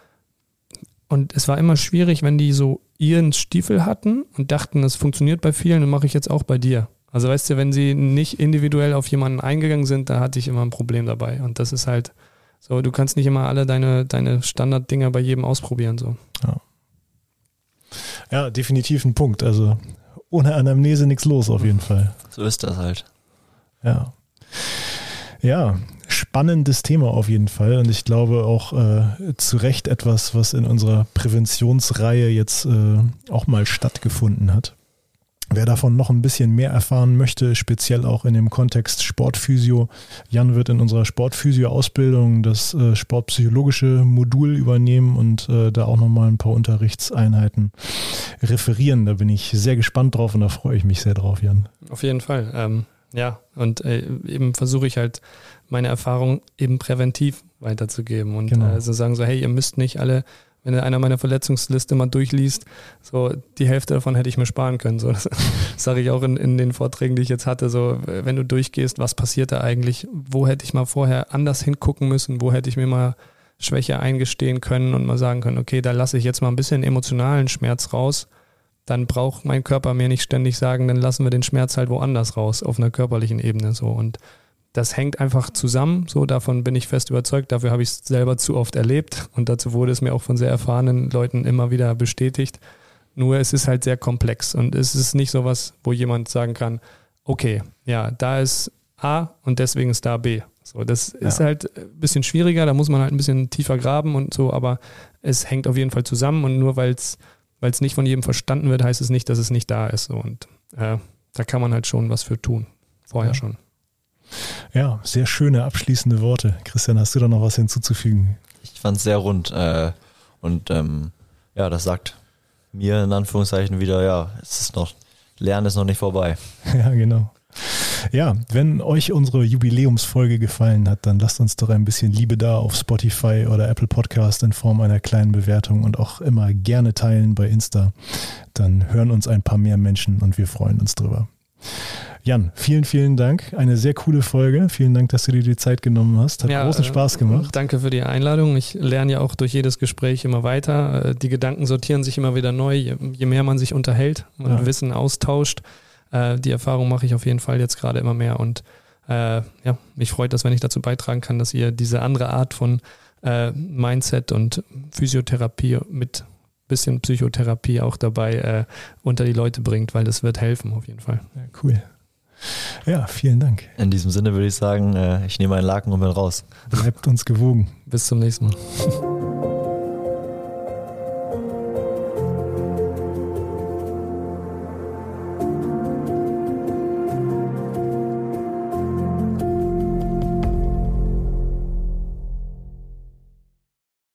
und es war immer schwierig, wenn die so ihren Stiefel hatten und dachten, das funktioniert bei vielen, dann mache ich jetzt auch bei dir. Also weißt du, wenn sie nicht individuell auf jemanden eingegangen sind, da hatte ich immer ein Problem dabei. Und das ist halt so, du kannst nicht immer alle deine, deine Standarddinger bei jedem ausprobieren. So. Ja. ja, definitiv ein Punkt. Also ohne Anamnese nichts los auf jeden Fall. So ist das halt. Ja. Ja, spannendes Thema auf jeden Fall und ich glaube auch äh, zu Recht etwas, was in unserer Präventionsreihe jetzt äh, auch mal stattgefunden hat. Wer davon noch ein bisschen mehr erfahren möchte, speziell auch in dem Kontext Sportphysio, Jan wird in unserer Sportphysio-Ausbildung das äh, sportpsychologische Modul übernehmen und äh, da auch nochmal ein paar Unterrichtseinheiten referieren. Da bin ich sehr gespannt drauf und da freue ich mich sehr drauf, Jan. Auf jeden Fall. Ähm, ja, und äh, eben versuche ich halt meine Erfahrung eben präventiv weiterzugeben und genau. also sagen so, hey, ihr müsst nicht alle wenn einer meiner Verletzungsliste mal durchliest, so die Hälfte davon hätte ich mir sparen können. So, das sage ich auch in, in den Vorträgen, die ich jetzt hatte. So, wenn du durchgehst, was passiert da eigentlich? Wo hätte ich mal vorher anders hingucken müssen? Wo hätte ich mir mal Schwäche eingestehen können und mal sagen können, okay, da lasse ich jetzt mal ein bisschen emotionalen Schmerz raus. Dann braucht mein Körper mir nicht ständig sagen, dann lassen wir den Schmerz halt woanders raus, auf einer körperlichen Ebene so. Und das hängt einfach zusammen, so davon bin ich fest überzeugt, dafür habe ich es selber zu oft erlebt und dazu wurde es mir auch von sehr erfahrenen Leuten immer wieder bestätigt. Nur es ist halt sehr komplex und es ist nicht so was, wo jemand sagen kann, okay, ja, da ist A und deswegen ist da B. So, das ja. ist halt ein bisschen schwieriger, da muss man halt ein bisschen tiefer graben und so, aber es hängt auf jeden Fall zusammen und nur weil es nicht von jedem verstanden wird, heißt es nicht, dass es nicht da ist. So. Und äh, da kann man halt schon was für tun. Vorher ja. schon. Ja, sehr schöne abschließende Worte. Christian, hast du da noch was hinzuzufügen? Ich fand es sehr rund äh, und ähm, ja, das sagt mir in Anführungszeichen wieder, ja, es ist noch, Lernen ist noch nicht vorbei. Ja, genau. Ja, wenn euch unsere Jubiläumsfolge gefallen hat, dann lasst uns doch ein bisschen Liebe da auf Spotify oder Apple Podcast in Form einer kleinen Bewertung und auch immer gerne teilen bei Insta. Dann hören uns ein paar mehr Menschen und wir freuen uns drüber. Jan, vielen, vielen Dank. Eine sehr coole Folge. Vielen Dank, dass du dir die Zeit genommen hast. Hat ja, großen Spaß gemacht. Danke für die Einladung. Ich lerne ja auch durch jedes Gespräch immer weiter. Äh, die Gedanken sortieren sich immer wieder neu, je mehr man sich unterhält und ja. Wissen austauscht. Äh, die Erfahrung mache ich auf jeden Fall jetzt gerade immer mehr und äh, ja, mich freut das, wenn ich dazu beitragen kann, dass ihr diese andere Art von Mindset und Physiotherapie mit bisschen Psychotherapie auch dabei äh, unter die Leute bringt, weil das wird helfen auf jeden Fall. Ja, cool. Ja, vielen Dank. In diesem Sinne würde ich sagen, äh, ich nehme einen Laken und bin raus. Bleibt uns gewogen. Bis zum nächsten Mal.